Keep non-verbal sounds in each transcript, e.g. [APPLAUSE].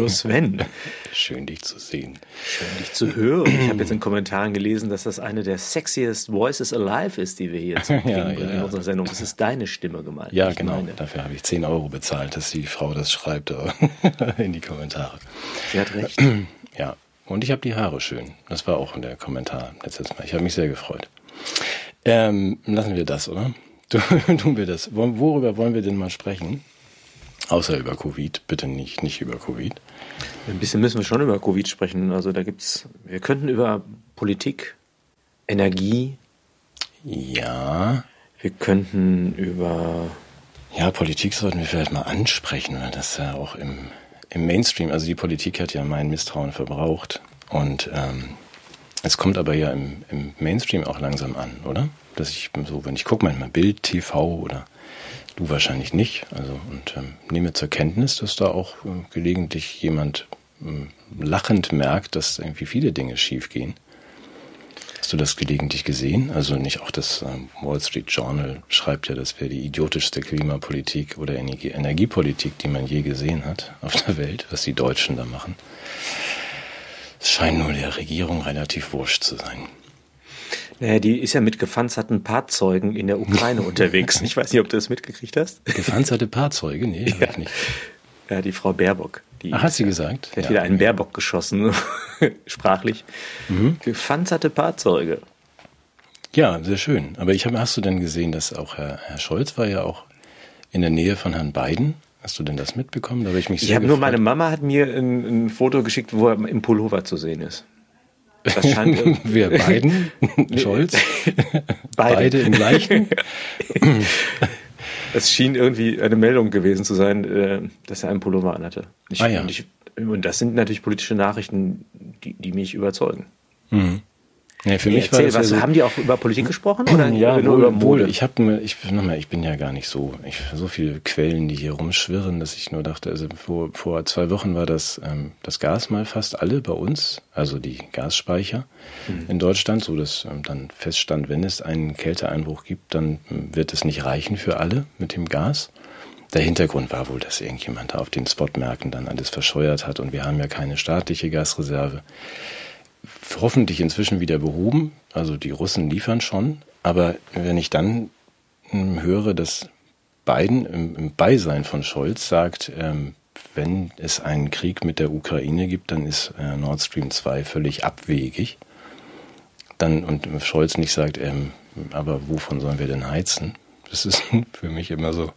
Hallo Sven. Schön dich zu sehen. Schön dich zu hören. Ich habe jetzt in Kommentaren gelesen, dass das eine der sexiest Voices alive ist, die wir hier zu [LAUGHS] ja, ja, in unserer Sendung. Das ist deine Stimme gemeint. Ja, genau. Meine. Dafür habe ich 10 Euro bezahlt, dass die Frau das schreibt [LAUGHS] in die Kommentare. Sie hat recht. [CLEARS THROAT] Ja. Und ich habe die Haare schön. Das war auch in der Kommentar letztes Mal. Ich habe mich sehr gefreut. Ähm, lassen wir das, oder? [LAUGHS] Tun wir das. Worüber wollen wir denn mal sprechen? Außer über Covid, bitte nicht, nicht über Covid. Ein bisschen müssen wir schon über Covid sprechen. Also da gibt's, wir könnten über Politik, Energie. Ja. Wir könnten über. Ja, Politik sollten wir vielleicht mal ansprechen, weil das ja auch im, im Mainstream, also die Politik hat ja mein Misstrauen verbraucht. Und ähm, es kommt aber ja im, im Mainstream auch langsam an, oder? Dass ich so, wenn ich gucke, manchmal Bild, TV oder Du wahrscheinlich nicht. Also und ähm, nehme zur Kenntnis, dass da auch äh, gelegentlich jemand äh, lachend merkt, dass irgendwie viele Dinge schiefgehen. Hast du das gelegentlich gesehen? Also nicht auch das ähm, Wall Street Journal schreibt ja, das wäre die idiotischste Klimapolitik oder Energie Energiepolitik, die man je gesehen hat auf der Welt, was die Deutschen da machen. Es scheint nur der Regierung relativ wurscht zu sein. Naja, die ist ja mit gepanzerten Fahrzeugen in der Ukraine [LAUGHS] unterwegs. Ich weiß nicht, ob du das mitgekriegt hast. Gepanzerte Fahrzeuge? Nee, ja. ich nicht. Ja, die Frau Baerbock. Die Ach, hat sie gesagt? Hat ja. wieder einen Baerbock geschossen, [LAUGHS] sprachlich. Mhm. Gepanzerte Fahrzeuge. Ja, sehr schön. Aber ich habe, hast du denn gesehen, dass auch Herr, Herr Scholz war ja auch in der Nähe von Herrn Biden? Hast du denn das mitbekommen? Da habe ich mich sehr Ich habe nur, meine Mama hat mir ein, ein, Foto geschickt, wo er im Pullover zu sehen ist. Das scheint [LAUGHS] Wir beiden? [LAUGHS] Scholz? [LAUGHS] Beide. Beide im gleichen? es schien irgendwie eine Meldung gewesen zu sein, äh, dass er einen Pullover anhatte. Ich, ah, ja. und, ich, und, das sind natürlich politische Nachrichten, die, die mich überzeugen. Mhm. Nee, für mich Erzähl, war das was, ja haben die auch über Politik gesprochen? [CLEARS THROAT] Oder ja, nur wohl, über Mode? Ich habe ich, nochmal, ich bin ja gar nicht so, ich so viele Quellen, die hier rumschwirren, dass ich nur dachte, also vor, vor zwei Wochen war das, ähm, das Gas mal fast alle bei uns, also die Gasspeicher mhm. in Deutschland, so dass ähm, dann feststand, wenn es einen Kälteeinbruch gibt, dann ähm, wird es nicht reichen für alle mit dem Gas. Der Hintergrund war wohl, dass irgendjemand da auf den Spotmärkten dann alles verscheuert hat und wir haben ja keine staatliche Gasreserve hoffentlich inzwischen wieder behoben. Also die Russen liefern schon. Aber wenn ich dann hm, höre, dass Biden im, im Beisein von Scholz sagt, ähm, wenn es einen Krieg mit der Ukraine gibt, dann ist äh, Nord Stream 2 völlig abwegig. Dann, und Scholz nicht sagt, ähm, aber wovon sollen wir denn heizen? Das ist [LAUGHS] für mich immer so,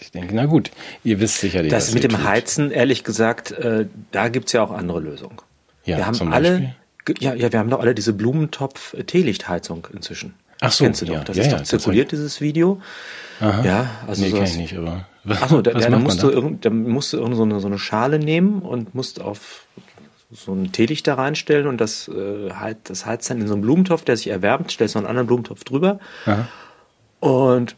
ich denke, na gut, ihr wisst sicherlich. Das mit dem tut. Heizen, ehrlich gesagt, äh, da gibt's ja auch andere Lösungen. Ja, wir haben alle ja, ja, wir haben doch alle diese Blumentopf-Teelichtheizung inzwischen. Ach so, Kennst du doch. Das ja, ist doch zirkuliert, dieses Video. Aha. Ja, also nee, kenn ich nicht, aber. [LAUGHS] Ach so, da, ja, dann musst, da? Du, dann musst du so eine, so eine Schale nehmen und musst auf so ein Teelicht da reinstellen und das, äh, halt, das heizt dann in so einen Blumentopf, der sich erwärmt, stellst noch einen anderen Blumentopf drüber. Aha. Und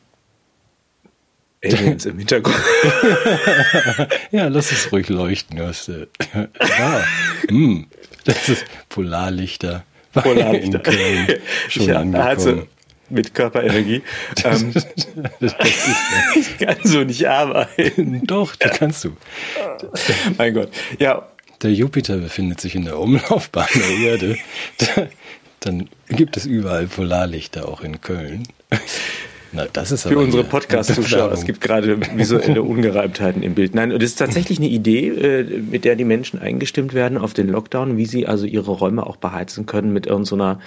Aliens im Hintergrund. [LAUGHS] ja, lass es ruhig leuchten. Hast, äh, ja. mm. Das ist Polarlichter. Polarlichter. In Köln [LAUGHS] schon ja, angekommen. Also mit Körperenergie. [LAUGHS] ähm, ich kann so nicht arbeiten. Doch, das kannst du. mein Gott. Ja. Der Jupiter befindet sich in der Umlaufbahn der Erde. Dann gibt es überall Polarlichter, auch in Köln. Na, das ist Für unsere Podcast-Zuschauer. Es gibt gerade visuelle Ungereimtheiten im Bild. Nein, und es ist tatsächlich eine Idee, äh, mit der die Menschen eingestimmt werden auf den Lockdown, wie sie also ihre Räume auch beheizen können mit irgendeiner so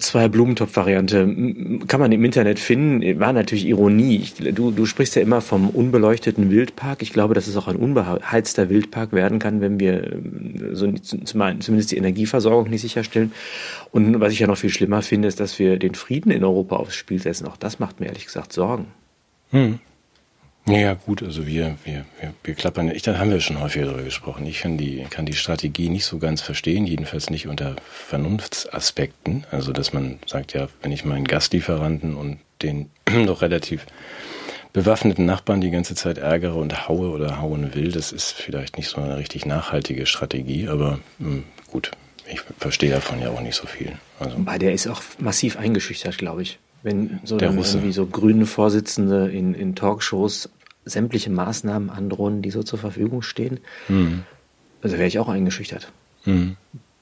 zwei Blumentopf-Variante kann man im Internet finden. War natürlich Ironie. du, du sprichst ja immer vom unbeleuchteten Wildpark. Ich glaube, dass es auch ein unbeheizter Wildpark werden kann, wenn wir ähm, so zumindest die Energieversorgung nicht sicherstellen. Und was ich ja noch viel schlimmer finde, ist, dass wir den Frieden in Europa aufs Spiel setzen. Auch das macht mir ehrlich gesagt Sorgen. Hm. Ja, gut, also wir, wir, wir, wir klappern, ich, da haben wir schon häufiger darüber gesprochen. Ich kann die, kann die Strategie nicht so ganz verstehen, jedenfalls nicht unter Vernunftsaspekten. Also, dass man sagt, ja, wenn ich meinen Gastlieferanten und den [CLEARS THROAT] doch relativ bewaffneten Nachbarn die ganze Zeit ärgere und haue oder hauen will, das ist vielleicht nicht so eine richtig nachhaltige Strategie, aber mh, hm, gut, ich verstehe davon ja auch nicht so viel. Also. Weil der ist auch massiv eingeschüchtert, glaube ich. Wenn so, dann irgendwie so grüne Vorsitzende in, in Talkshows sämtliche Maßnahmen androhen, die so zur Verfügung stehen. Mhm. Also wäre ich auch eingeschüchtert. Mhm.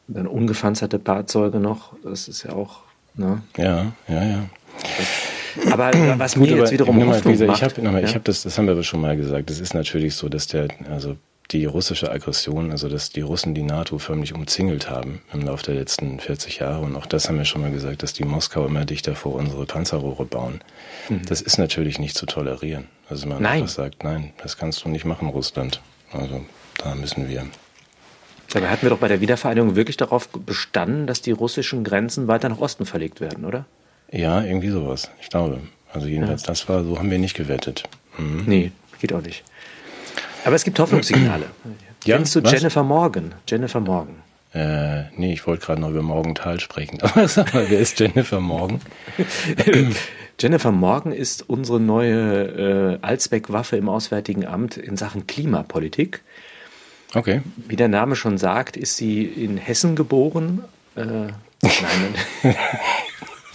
Dann ungepanzerte Fahrzeuge noch, das ist ja auch. Ne? Ja, ja, ja. Das, aber [CLEARS THROAT] was Gut, mir jetzt wiederum mal, Hoffnung gesagt, macht, Ich habe ja? hab das, das haben wir aber schon mal gesagt. Das ist natürlich so, dass der, also die russische Aggression, also dass die Russen die NATO förmlich umzingelt haben im Laufe der letzten 40 Jahre. Und auch das haben wir schon mal gesagt, dass die Moskau immer dichter vor unsere Panzerrohre bauen. Mhm. Das ist natürlich nicht zu tolerieren. Also man nein. einfach sagt, nein, das kannst du nicht machen, Russland. Also da müssen wir. Dabei hatten wir doch bei der Wiedervereinigung wirklich darauf bestanden, dass die russischen Grenzen weiter nach Osten verlegt werden, oder? Ja, irgendwie sowas. Ich glaube. Also jedenfalls, ja. das war, so haben wir nicht gewettet. Mhm. Nee, geht auch nicht. Aber es gibt Hoffnungssignale. Ja, Kennst du was? Jennifer Morgan? Jennifer Morgan. Äh, nee, ich wollte gerade noch über Morgenthal sprechen. [LAUGHS] Aber sag mal, wer ist Jennifer Morgan? [LAUGHS] Jennifer Morgan ist unsere neue äh, Allzweckwaffe im Auswärtigen Amt in Sachen Klimapolitik. Okay. Wie der Name schon sagt, ist sie in Hessen geboren. Äh, nein.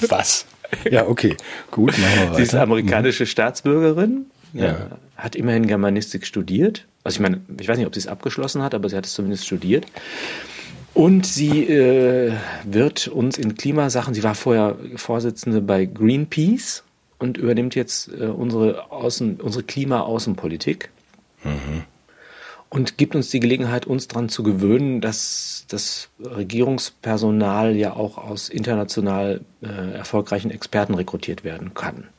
Was? Ja, okay. Gut, machen wir weiter. Sie ist amerikanische Staatsbürgerin, ja. Hat immerhin Germanistik studiert. Also ich meine, ich weiß nicht, ob sie es abgeschlossen hat, aber sie hat es zumindest studiert. Und sie äh, wird uns in Klimasachen, sie war vorher Vorsitzende bei Greenpeace und übernimmt jetzt äh, unsere, Außen, unsere Klima-Außenpolitik. Mhm. Und gibt uns die Gelegenheit, uns daran zu gewöhnen, dass das Regierungspersonal ja auch aus international äh, erfolgreichen Experten rekrutiert werden kann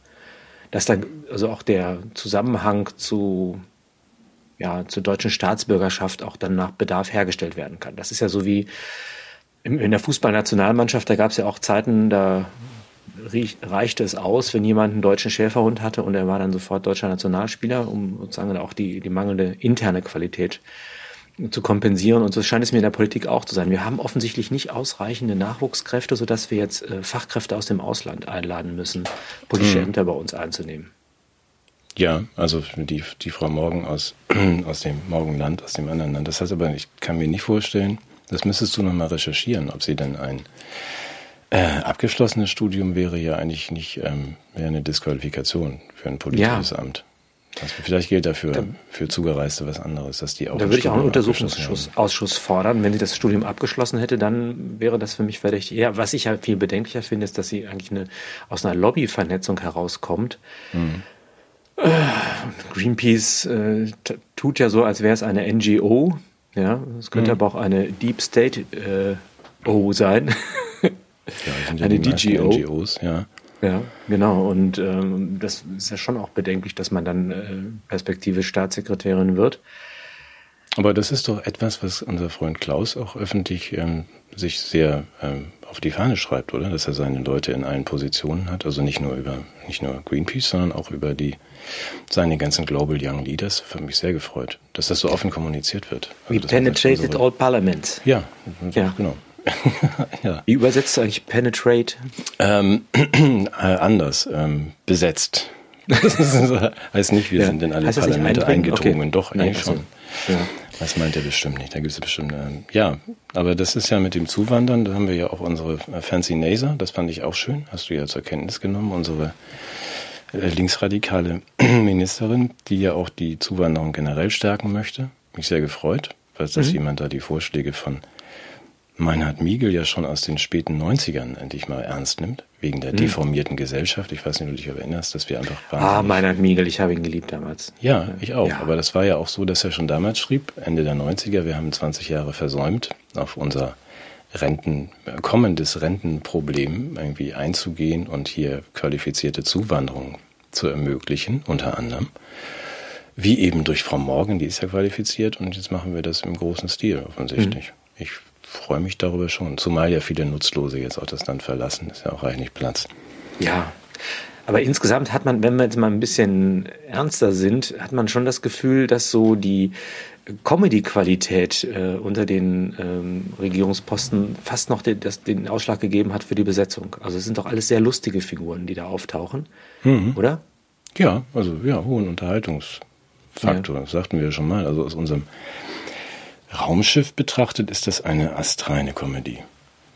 dass da also auch der Zusammenhang zu ja, zur deutschen Staatsbürgerschaft auch dann nach Bedarf hergestellt werden kann. Das ist ja so wie in der Fußballnationalmannschaft, da gab es ja auch Zeiten, da reichte es aus, wenn jemand einen deutschen Schäferhund hatte und er war dann sofort deutscher Nationalspieler, um sozusagen auch die, die mangelnde interne Qualität zu kompensieren. Und so scheint es mir in der Politik auch zu sein. Wir haben offensichtlich nicht ausreichende Nachwuchskräfte, sodass wir jetzt äh, Fachkräfte aus dem Ausland einladen müssen, politische hm. Ämter bei uns einzunehmen. Ja, also die, die Frau Morgen aus, [CLEARS THROAT] aus dem Morgenland, aus dem anderen Land. Das heißt aber, ich kann mir nicht vorstellen, das müsstest du nochmal recherchieren, ob sie denn ein äh, abgeschlossenes Studium wäre ja eigentlich nicht, ähm, wäre eine Disqualifikation für ein politisches ja. Amt. Also vielleicht gilt dafür da, für Zugereiste was anderes, dass die auch. Da würde ich auch einen Untersuchungsausschuss fordern. Wenn sie das Studium abgeschlossen hätte, dann wäre das für mich verdächtig. Ja, was ich ja viel bedenklicher finde, ist, dass sie eigentlich eine, aus einer Lobbyvernetzung herauskommt. Mhm. Äh, Greenpeace äh, tut ja so, als wäre es eine NGO. Ja, es könnte mhm. aber auch eine Deep State äh, O sein. ja, [LAUGHS] eine DGO. NGOs, ja. Ja, genau. Und ähm, das ist ja schon auch bedenklich, dass man dann äh, perspektivisch Staatssekretärin wird. Aber das ist doch etwas, was unser Freund Klaus auch öffentlich ähm, sich sehr ähm, auf die Fahne schreibt, oder? Dass er seine Leute in allen Positionen hat. Also nicht nur über nicht nur Greenpeace, sondern auch über die seine ganzen Global Young Leaders. Für mich sehr gefreut, dass das so offen kommuniziert wird. Also, We penetrated all parliaments. Ja, ja, genau. [LAUGHS] ja. Wie übersetzt du eigentlich penetrate? Ähm, [CLEARS THROAT] äh, anders, ähm, besetzt. Das [LAUGHS] heißt nicht, wir ja. sind in alle heißt Parlamente eingedrungen. Okay. Doch, Nein, eigentlich schon. Ja. Das meint er bestimmt nicht. Da gibt es bestimmt, ähm, ja, aber das ist ja mit dem Zuwandern, da haben wir ja auch unsere äh, Fancy Naser, das fand ich auch schön, hast du ja zur Kenntnis genommen, unsere äh, linksradikale [CLEARS THROAT] Ministerin, die ja auch die Zuwanderung generell stärken möchte. Mich sehr gefreut, weil dass mhm. jemand da die Vorschläge von Meinhard Miegel ja schon aus den späten 90ern endlich mal ernst nimmt, wegen der hm. deformierten Gesellschaft. Ich weiß nicht, ob du dich erinnerst, dass wir einfach waren. Ah, Meinhard Miegel, ich habe ihn geliebt damals. Ja, ich auch. Ja. Aber das war ja auch so, dass er schon damals schrieb, Ende der 90er, wir haben 20 Jahre versäumt, auf unser Renten, kommendes Rentenproblem irgendwie einzugehen und hier qualifizierte Zuwanderung zu ermöglichen, unter anderem. Wie eben durch Frau Morgan, die ist ja qualifiziert und jetzt machen wir das im großen Stil offensichtlich. Mhm. Ich freue mich darüber schon. Zumal ja viele Nutzlose jetzt auch das Land verlassen. Ist ja auch reichlich Platz. Ja. Aber insgesamt hat man, wenn wir jetzt mal ein bisschen ernster sind, hat man schon das Gefühl, dass so die Comedy-Qualität äh, unter den ähm, Regierungsposten fast noch den, das, den Ausschlag gegeben hat für die Besetzung. Also es sind doch alles sehr lustige Figuren, die da auftauchen, mhm. oder? Ja, also ja, hohen Unterhaltungsfaktor, ja. das sagten wir schon mal. Also aus unserem Raumschiff betrachtet ist das eine astreine Komödie.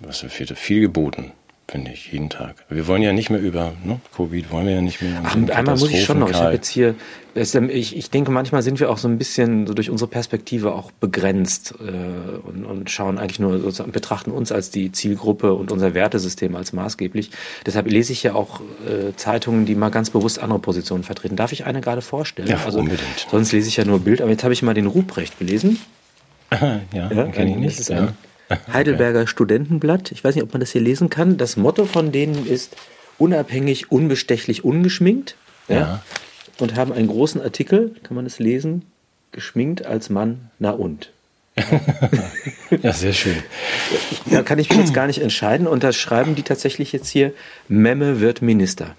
Was wird viel geboten. finde ich, jeden Tag. Wir wollen ja nicht mehr über ne, Covid, wollen wir ja nicht mehr. Ach, einmal muss ich schon noch. Ich habe jetzt hier, ich, ich denke, manchmal sind wir auch so ein bisschen so durch unsere Perspektive auch begrenzt äh, und, und schauen eigentlich nur sozusagen, betrachten uns als die Zielgruppe und unser Wertesystem als maßgeblich. Deshalb lese ich ja auch äh, Zeitungen, die mal ganz bewusst andere Positionen vertreten. Darf ich eine gerade vorstellen? Ja, also, unbedingt. Sonst lese ich ja nur Bild, aber jetzt habe ich mal den Ruprecht gelesen. [LAUGHS] ja, ja kenne ich nicht. Ist ja. [LAUGHS] Heidelberger Studentenblatt. Ich weiß nicht, ob man das hier lesen kann. Das Motto von denen ist unabhängig, unbestechlich, ungeschminkt. Ja. ja. Und haben einen großen Artikel, kann man das lesen? Geschminkt als Mann, na und. [LAUGHS] ja, sehr schön. Da kann ich mich jetzt gar nicht entscheiden. Und da schreiben die tatsächlich jetzt hier, Memme wird Minister.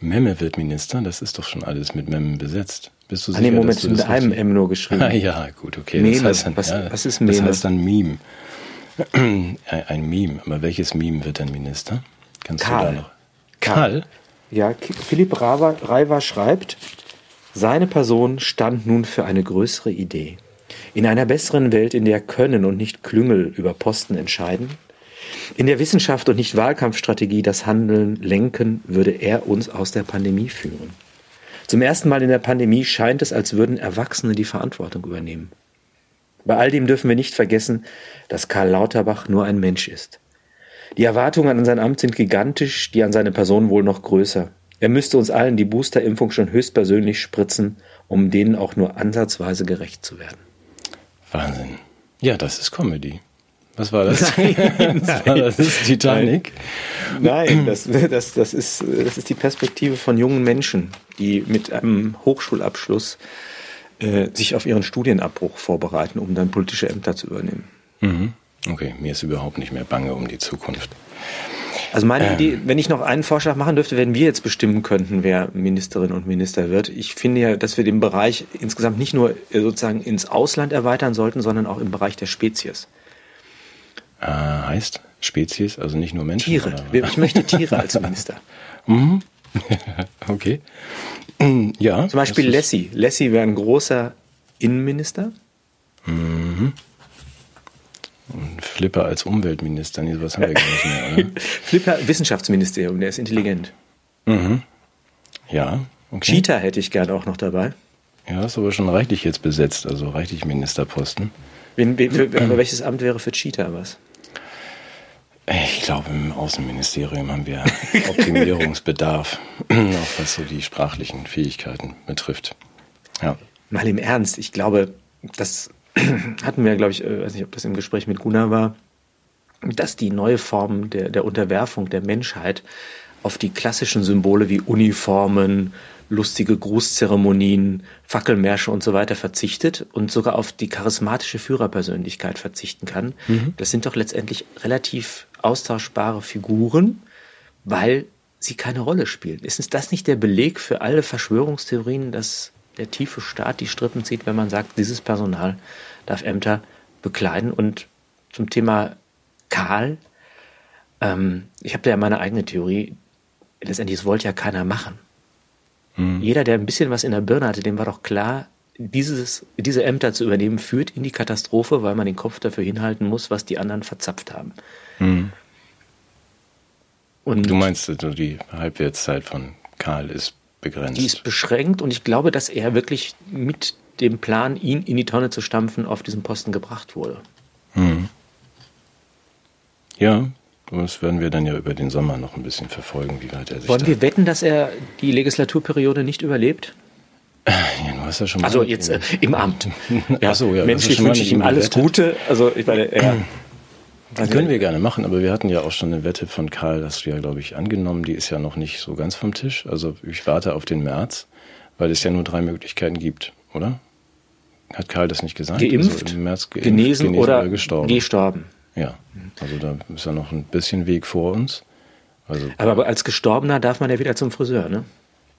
Memme wird Minister? Das ist doch schon alles mit Memme besetzt. Bist du sicher, ah, nee, Moment, mit einem M nur geschrieben. [LAUGHS] Ah, ja, gut, okay. Meme. Das heißt dann, was, ja, was ist Meme? Das heißt dann Meme. [CLEARS THROAT] Ein Meme. Aber welches Meme wird dann Minister? Kannst Karl. du da noch? Karl? Ja, Philipp Reiver schreibt, seine Person stand nun für eine größere Idee. In einer besseren Welt, in der Können und nicht Klüngel über Posten entscheiden, in der Wissenschaft und nicht Wahlkampfstrategie das Handeln lenken, würde er uns aus der Pandemie führen. Zum ersten Mal in der Pandemie scheint es, als würden Erwachsene die Verantwortung übernehmen. Bei all dem dürfen wir nicht vergessen, dass Karl Lauterbach nur ein Mensch ist. Die Erwartungen an sein Amt sind gigantisch, die an seine Person wohl noch größer. Er müsste uns allen die Boosterimpfung schon höchstpersönlich spritzen, um denen auch nur ansatzweise gerecht zu werden. Wahnsinn. Ja, das ist Comedy. Was war das? [LAUGHS] Nein, das, war, das ist Titanic. Nein, das, das, das, ist, das ist die Perspektive von jungen Menschen, die mit einem Hochschulabschluss äh, sich auf ihren Studienabbruch vorbereiten, um dann politische Ämter zu übernehmen. Mhm. Okay, mir ist überhaupt nicht mehr bange um die Zukunft. Also meine ähm. Idee, wenn ich noch einen Vorschlag machen dürfte, wenn wir jetzt bestimmen könnten, wer Ministerin und Minister wird. Ich finde ja, dass wir den Bereich insgesamt nicht nur äh, sozusagen ins Ausland erweitern sollten, sondern auch im Bereich der Spezies. Äh, heißt Spezies, also nicht nur Menschen? Tiere. Oder? Ich möchte Tiere als Minister. [LAUGHS] mhm. [LAUGHS] okay. [CLEARS THROAT] Ja. Zum Beispiel Lassie. Lassie wäre ein großer Innenminister. Mhm. Und Flipper als Umweltminister. Nee, sowas haben wir gar nicht mehr, oder? [LAUGHS] Flipper Wissenschaftsministerium, der ist intelligent. Mhm. Ja. Okay. Cheetah hätte ich gern auch noch dabei. Ja, ist aber schon reichlich jetzt besetzt, also reichlich Ministerposten. Wen, für, aber welches Amt wäre für Cheetah was? Ich glaube, im Außenministerium haben wir [LAUGHS] Optimierungsbedarf, [CLEARS THROAT] auch was so die sprachlichen Fähigkeiten betrifft. Ja. Mal im Ernst, ich glaube, das [CLEARS THROAT] hatten wir, glaube ich, äh, weiß nicht, ob das im Gespräch mit Gunnar war, dass die neue Form der, der Unterwerfung der Menschheit auf die klassischen Symbole wie Uniformen, lustige Grußzeremonien, Fackelmärsche und so weiter verzichtet und sogar auf die charismatische Führerpersönlichkeit verzichten kann. Mhm. Das sind doch letztendlich relativ austauschbare Figuren, weil sie keine Rolle spielen. Ist das nicht der Beleg für alle Verschwörungstheorien, dass der tiefe Staat die Strippen zieht, wenn man sagt, dieses Personal darf Ämter bekleiden? Und zum Thema Karl, ähm, ich habe da ja meine eigene Theorie. Letztendlich, das wollte ja keiner machen. Mhm. Jeder, der ein bisschen was in der Birne hatte, dem war doch klar, dieses, diese Ämter zu übernehmen, führt in die Katastrophe, weil man den Kopf dafür hinhalten muss, was die anderen verzapft haben. Mhm. Und du meinst, also die Halbwertszeit von Karl ist begrenzt? Die ist beschränkt und ich glaube, dass er wirklich mit dem Plan, ihn in die Tonne zu stampfen, auf diesen Posten gebracht wurde. Mhm. Ja, das werden wir dann ja über den Sommer noch ein bisschen verfolgen, wie weit er sich. Wollen wir wetten, dass er die Legislaturperiode nicht überlebt? [LAUGHS] Ja, du hast ja schon mal also jetzt äh, im Amt. [LAUGHS] Ja, so, ja, menschlich wünsche ich ihm alles Wette. Gute. Also ich meine, ja. Das können wir gerne machen, aber wir hatten ja auch schon eine Wette von Karl, hast du ja, glaube ich, angenommen. Die ist ja noch nicht so ganz vom Tisch. Also ich warte auf den März, weil es ja nur drei Möglichkeiten gibt, oder? Hat Karl das nicht gesagt? Geimpft, also geimpft genesen, genesen, oder, oder gestorben. gestorben. Ja, also da ist ja noch ein bisschen Weg vor uns. Also, aber als Gestorbener darf man ja wieder zum Friseur, ne?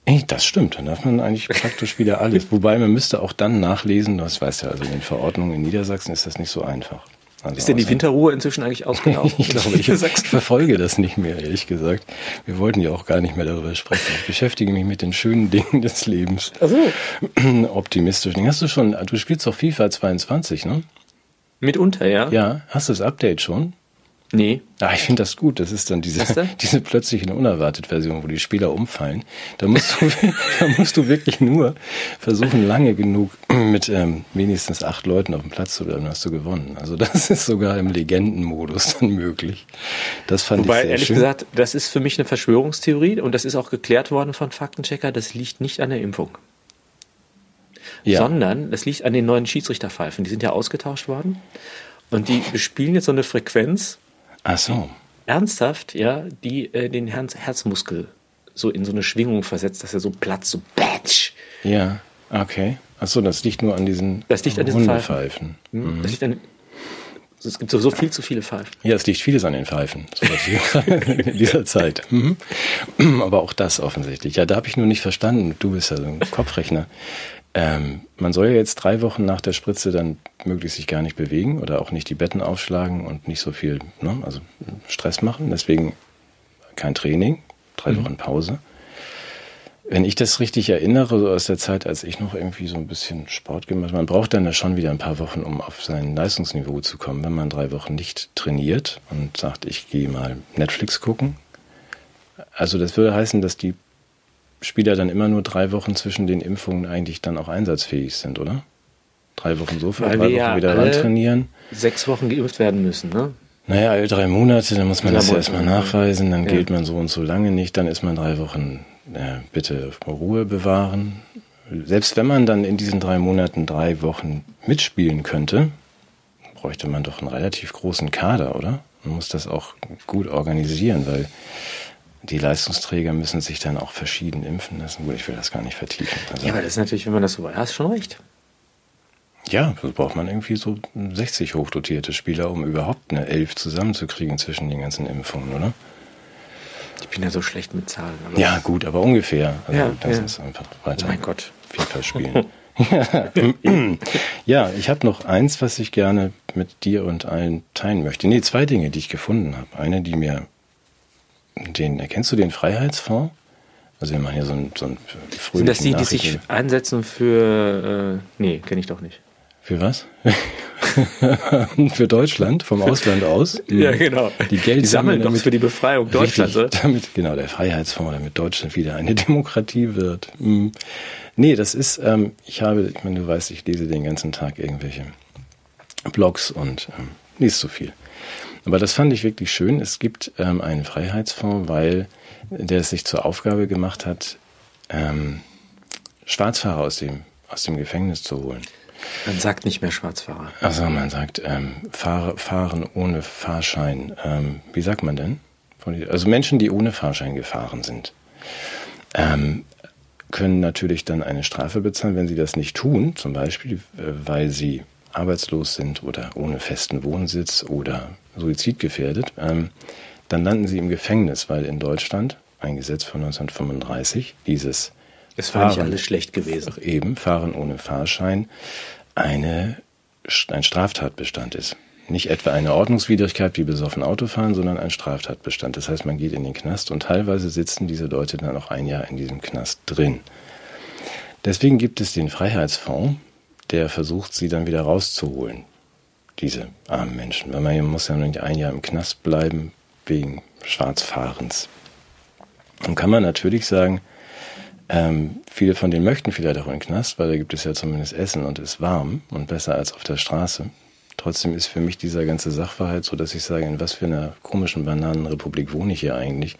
Ey, das stimmt, dann darf man eigentlich praktisch wieder alles. [LAUGHS] Wobei man müsste auch dann nachlesen, das weiß ja, also in den Verordnungen in Niedersachsen ist das nicht so einfach. Also ist denn die Winterruhe inzwischen eigentlich [LAUGHS] ausgelaufen? ich glaube, ich verfolge das nicht mehr, ehrlich gesagt. Wir wollten ja auch gar nicht mehr darüber sprechen. Ich beschäftige mich mit den schönen Dingen des Lebens. Ach so. [CLEARS THROAT] Optimistisch. Hast du schon, du spielst doch FIFA 22, ne? Mitunter, ja. Ja, hast du das Update schon? Nee. Ah, ich finde das gut. Das ist dann diese, [LAUGHS] diese plötzliche und unerwartet Version, wo die Spieler umfallen. Da musst du, [LAUGHS] da musst du wirklich nur versuchen, lange genug [CLEARS THROAT] mit ähm, wenigstens acht Leuten auf dem Platz zu bleiben, hast du gewonnen. Also das [LAUGHS] ist sogar im Legendenmodus dann möglich. Das fand Wobei, ich sehr ehrlich schön. gesagt, das ist für mich eine Verschwörungstheorie und das ist auch geklärt worden von Faktenchecker. Das liegt nicht an der Impfung. Ja. Sondern das liegt an den neuen Schiedsrichterpfeifen. Die sind ja ausgetauscht worden. Und die bespielen jetzt so eine Frequenz, Ach so. Ernsthaft, ja, die äh, den Herz Herzmuskel so in so eine Schwingung versetzt, dass er so platzt, so batsch. Ja, okay. Achso, das liegt nur an diesen das liegt an diesen Hundepfeifen. Hm? Mhm. Das liegt an, es gibt sowieso viel zu viele Pfeifen. Ja, es liegt vieles an den Pfeifen so [LAUGHS] in dieser Zeit. Mhm. Aber auch das offensichtlich. Ja, da habe ich nur nicht verstanden. Du bist ja so ein Kopfrechner. Ähm, man soll ja jetzt drei Wochen nach der Spritze dann möglichst sich gar nicht bewegen oder auch nicht die Betten aufschlagen und nicht so viel ne, also Stress machen. Deswegen kein Training, drei mhm. Wochen Pause. Wenn ich das richtig erinnere, so aus der Zeit, als ich noch irgendwie so ein bisschen Sport gemacht habe, man braucht dann ja schon wieder ein paar Wochen, um auf sein Leistungsniveau zu kommen, wenn man drei Wochen nicht trainiert und sagt, ich gehe mal Netflix gucken. Also das würde heißen, dass die Spieler dann immer nur drei Wochen zwischen den Impfungen eigentlich dann auch einsatzfähig sind, oder? Drei Wochen so viel, drei Wochen ja wieder ran trainieren. Sechs Wochen geimpft werden müssen, ne? Naja, alle drei Monate, dann muss man das ja erstmal nachweisen, dann ja. gilt man so und so lange nicht, dann ist man drei Wochen, ja, bitte Ruhe bewahren. Selbst wenn man dann in diesen drei Monaten drei Wochen mitspielen könnte, bräuchte man doch einen relativ großen Kader, oder? Man muss das auch gut organisieren, weil die Leistungsträger müssen sich dann auch verschieden impfen lassen. Gut, ich will das gar nicht vertiefen. Also ja, aber das ist natürlich, wenn man das so weiß, hast schon recht. Ja, da braucht man irgendwie so 60 hochdotierte Spieler, um überhaupt eine Elf zusammenzukriegen zwischen den ganzen Impfungen, oder? Ich bin ja so schlecht mit Zahlen. ja, gut, aber ungefähr. Also ja, das ja. ist einfach weiter. Oh mein Gott. FIFA spielen. [LAUGHS] [LAUGHS] ja, ich habe noch eins, was ich gerne mit dir und allen teilen möchte. Nee, zwei Dinge, die ich gefunden habe. Eine, die mir den, erkennst du den Freiheitsfonds? Also wir machen hier so ein, so ein Sind das die, die sich einsetzen für, äh, nee, kenne ich doch nicht. Für was? [LAUGHS] für Deutschland, vom Ausland aus. [LAUGHS] ja, genau. Die Geld die sammeln doch für die Befreiung Deutschlands, richtig, damit, genau, der Freiheitsfonds, damit Deutschland wieder eine [LAUGHS] Demokratie wird. Hm. Nee, das ist, ähm, ich habe, ich meine, du weißt, ich lese den ganzen Tag irgendwelche Blogs und ähm, liest so viel. Aber das fand ich wirklich schön. Es gibt ähm, einen Freiheitsfonds, weil der es sich zur Aufgabe gemacht hat, ähm, Schwarzfahrer aus dem, aus dem Gefängnis zu holen. Man sagt nicht mehr Schwarzfahrer. Also man sagt ähm, Fahr Fahren ohne Fahrschein. Ähm, wie sagt man denn? Also Menschen, die ohne Fahrschein gefahren sind, ähm, können natürlich dann eine Strafe bezahlen, wenn sie das nicht tun, zum Beispiel, äh, weil sie arbeitslos sind oder ohne festen Wohnsitz oder suizidgefährdet, ähm, dann landen sie im Gefängnis, weil in Deutschland ein Gesetz von 1935 dieses es war Fahren, nicht alles schlecht gewesen. Eben, Fahren ohne Fahrschein eine, ein Straftatbestand ist. Nicht etwa eine Ordnungswidrigkeit wie besoffen Autofahren, sondern ein Straftatbestand. Das heißt, man geht in den Knast und teilweise sitzen diese Leute dann auch ein Jahr in diesem Knast drin. Deswegen gibt es den Freiheitsfonds, der versucht, sie dann wieder rauszuholen, diese armen Menschen. Weil man muss ja nicht ein Jahr im Knast bleiben wegen Schwarzfahrens. Und kann man natürlich sagen, ähm, viele von denen möchten vielleicht auch in den Knast, weil da gibt es ja zumindest Essen und ist warm und besser als auf der Straße. Trotzdem ist für mich dieser ganze Sachverhalt so, dass ich sage, in was für einer komischen Bananenrepublik wohne ich hier eigentlich?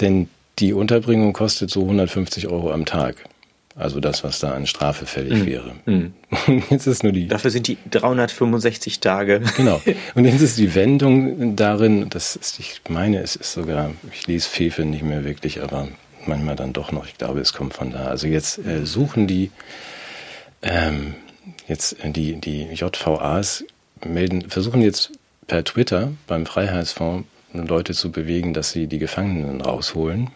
Denn die Unterbringung kostet so 150 Euro am Tag. Also das, was da an Strafe fällig mhm. wäre. Mhm. [LAUGHS] Jetzt ist nur die. Dafür sind die 365 Tage. Genau. [LAUGHS] Und jetzt ist die Wendung darin, das ist, ich meine, es ist sogar, ich lese Fefe nicht mehr wirklich, aber manchmal dann doch noch. Ich glaube, es kommt von da. Also jetzt äh, suchen die, ähm, jetzt äh, die, die JVAs melden, versuchen jetzt per Twitter beim Freiheitsfonds Leute zu bewegen, dass sie die Gefangenen rausholen.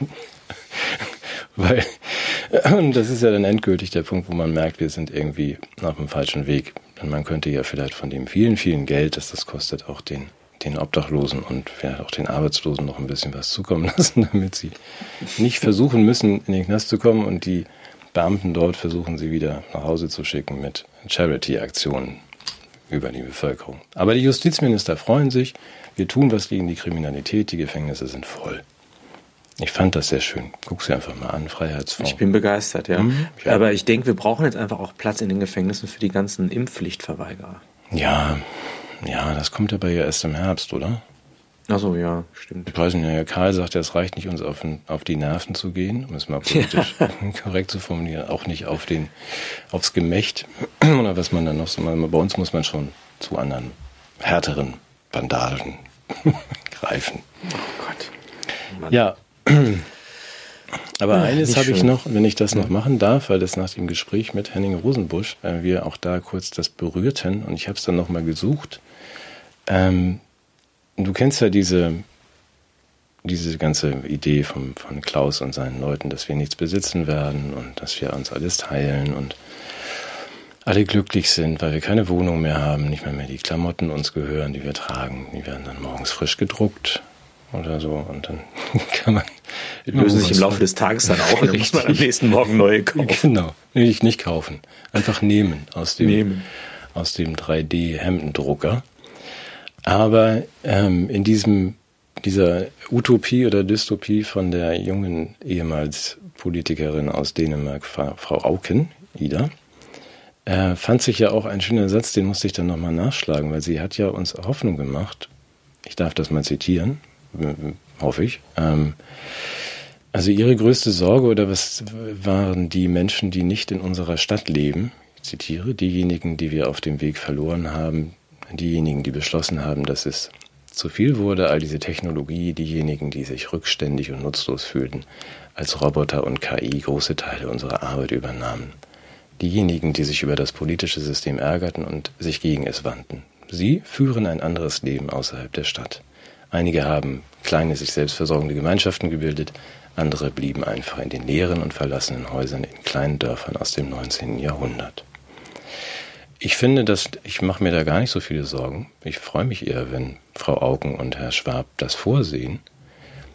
[LAUGHS] Weil, [LAUGHS] und das ist ja dann endgültig der Punkt, wo man merkt, wir sind irgendwie auf dem falschen Weg. Denn man könnte ja vielleicht von dem vielen, vielen Geld, das das kostet, auch den, den Obdachlosen und vielleicht auch den Arbeitslosen noch ein bisschen was zukommen [LAUGHS] lassen, damit sie nicht versuchen müssen, in den Knast zu kommen und die Beamten dort versuchen, sie wieder nach Hause zu schicken mit Charity-Aktionen. über die Bevölkerung. Aber die Justizminister freuen sich. Wir tun was gegen die Kriminalität. Die Gefängnisse sind voll. Ich fand das sehr schön. Guck sie einfach mal an, Freiheitsfonds. Ich bin begeistert, ja. Mhm, ja. Aber ich denke, wir brauchen jetzt einfach auch Platz in den Gefängnissen für die ganzen Impfpflichtverweigerer. Ja, ja, das kommt aber ja erst im Herbst, oder? Ach so, ja, stimmt. Ich weiß nicht, Herr Karl sagt, es reicht nicht, uns auf, auf die Nerven zu gehen, um es mal politisch ja. [LAUGHS] korrekt zu formulieren, auch nicht auf den, aufs Gemächt [CLEARS THROAT] oder was man dann noch so, bei uns muss man schon zu anderen härteren Bandagen [LAUGHS] greifen. Oh Gott. Mann. Ja. [CLEARS THROAT] Aber ja, eines habe ich noch, wenn ich das noch machen darf, weil das nach dem Gespräch mit Henning Rosenbusch äh, wir auch da kurz das berührten und ich habe es dann nochmal gesucht. Ähm, du kennst ja diese, diese ganze Idee vom, von Klaus und seinen Leuten, dass wir nichts besitzen werden und dass wir uns alles teilen und alle glücklich sind, weil wir keine Wohnung mehr haben, nicht mehr mehr die Klamotten uns gehören, die wir tragen. Die werden dann morgens frisch gedruckt oder so und dann [LAUGHS] kann man die lösen sich im Laufe des Tages dann auf und dann muss man am [LAUGHS] nächsten Morgen neue kaufen. Genau, nicht, nicht kaufen, einfach nehmen aus dem nehmen. aus dem 3D Hemdendrucker aber ähm, in diesem, dieser Utopie oder Dystopie von der jungen ehemals Politikerin aus Dänemark, Frau Auken, Ida, äh, fand sich ja auch ein schöner Satz, den musste ich dann nochmal nachschlagen, weil sie hat ja uns Hoffnung gemacht. Ich darf das mal zitieren, hoffe ich. Ähm, also ihre größte Sorge oder was waren die Menschen, die nicht in unserer Stadt leben? Ich zitiere, diejenigen, die wir auf dem Weg verloren haben, diejenigen, die beschlossen haben, dass es zu viel wurde, all diese Technologie, diejenigen, die sich rückständig und nutzlos fühlten, als Roboter und KI große Teile unserer Arbeit übernahmen. Diejenigen, die sich über das politische System ärgerten und sich gegen es wandten. Sie führen ein anderes Leben außerhalb der Stadt. Einige haben kleine, sich selbst versorgende Gemeinschaften gebildet, andere blieben einfach in den leeren und verlassenen Häusern in kleinen Dörfern aus dem 19. Jahrhundert. Ich finde, dass ich mache mir da gar nicht so viele Sorgen. Ich freue mich eher, wenn Frau Augen und Herr Schwab das vorsehen,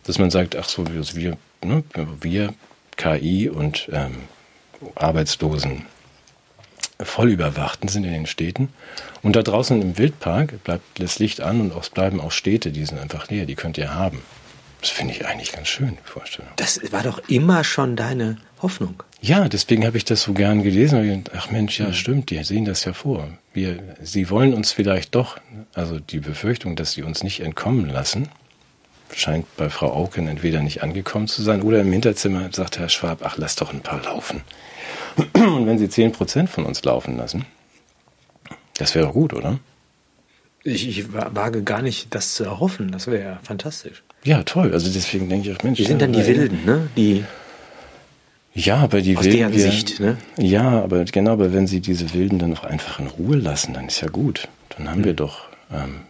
dass man sagt, ach so, wir, ne, wir KI und ähm, Arbeitslosen voll überwachten sind in den Städten. Und da draußen im Wildpark bleibt das Licht an und es bleiben auch Städte, die sind einfach leer, die könnt ihr haben. Das finde ich eigentlich ganz schön, die Vorstellung. Das war doch immer schon deine Hoffnung. Ja, deswegen habe ich das so gern gelesen. Ach Mensch, ja, mhm. stimmt, die sehen das ja vor. Wir, sie wollen uns vielleicht doch, also die Befürchtung, dass sie uns nicht entkommen lassen, scheint bei Frau Auken entweder nicht angekommen zu sein oder im Hinterzimmer sagt Herr Schwab, ach, lass doch ein paar laufen. Und wenn sie zehn Prozent von uns laufen lassen, das wäre doch gut, oder? Ich, ich wage gar nicht, das zu erhoffen. Das wäre ja fantastisch. Ja, toll. Also deswegen denke ich auch, Mensch. Die sind dann die Wilden, ne? Die ja, aber die Aus Wilden. Deren wir, Sicht, ne? Ja, aber genau, aber wenn sie diese Wilden dann auch einfach in Ruhe lassen, dann ist ja gut. Dann haben mhm. wir doch, ähm,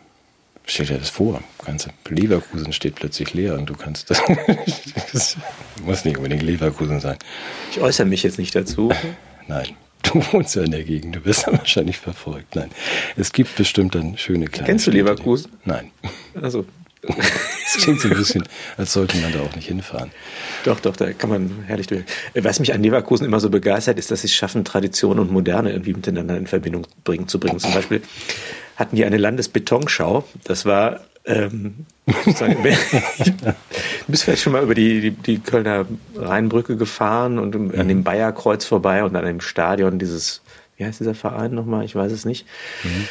stell dir das vor, ganze Leverkusen steht plötzlich leer und du kannst das, das [LAUGHS] muss nicht unbedingt Leverkusen sein. Ich äußere mich jetzt nicht dazu. [LAUGHS] Nein, du wohnst ja in der Gegend, du bist ja wahrscheinlich verfolgt. Nein, es gibt bestimmt dann schöne kleine. Kennst du Leverkusen? Nein. Also das [LAUGHS] klingt so ein bisschen, als sollte man da auch nicht hinfahren. Doch, doch, da kann man herrlich durch. Was mich an Leverkusen immer so begeistert, ist, dass sie es schaffen, Tradition und Moderne irgendwie miteinander in Verbindung bringen, zu bringen. Zum Beispiel hatten die eine Landesbetonschau. Das war, ähm, [LAUGHS] [LAUGHS] du bist vielleicht schon mal über die, die, die Kölner Rheinbrücke gefahren und an dem Bayerkreuz vorbei und an dem Stadion dieses, wie heißt dieser Verein nochmal? Ich weiß es nicht. Mhm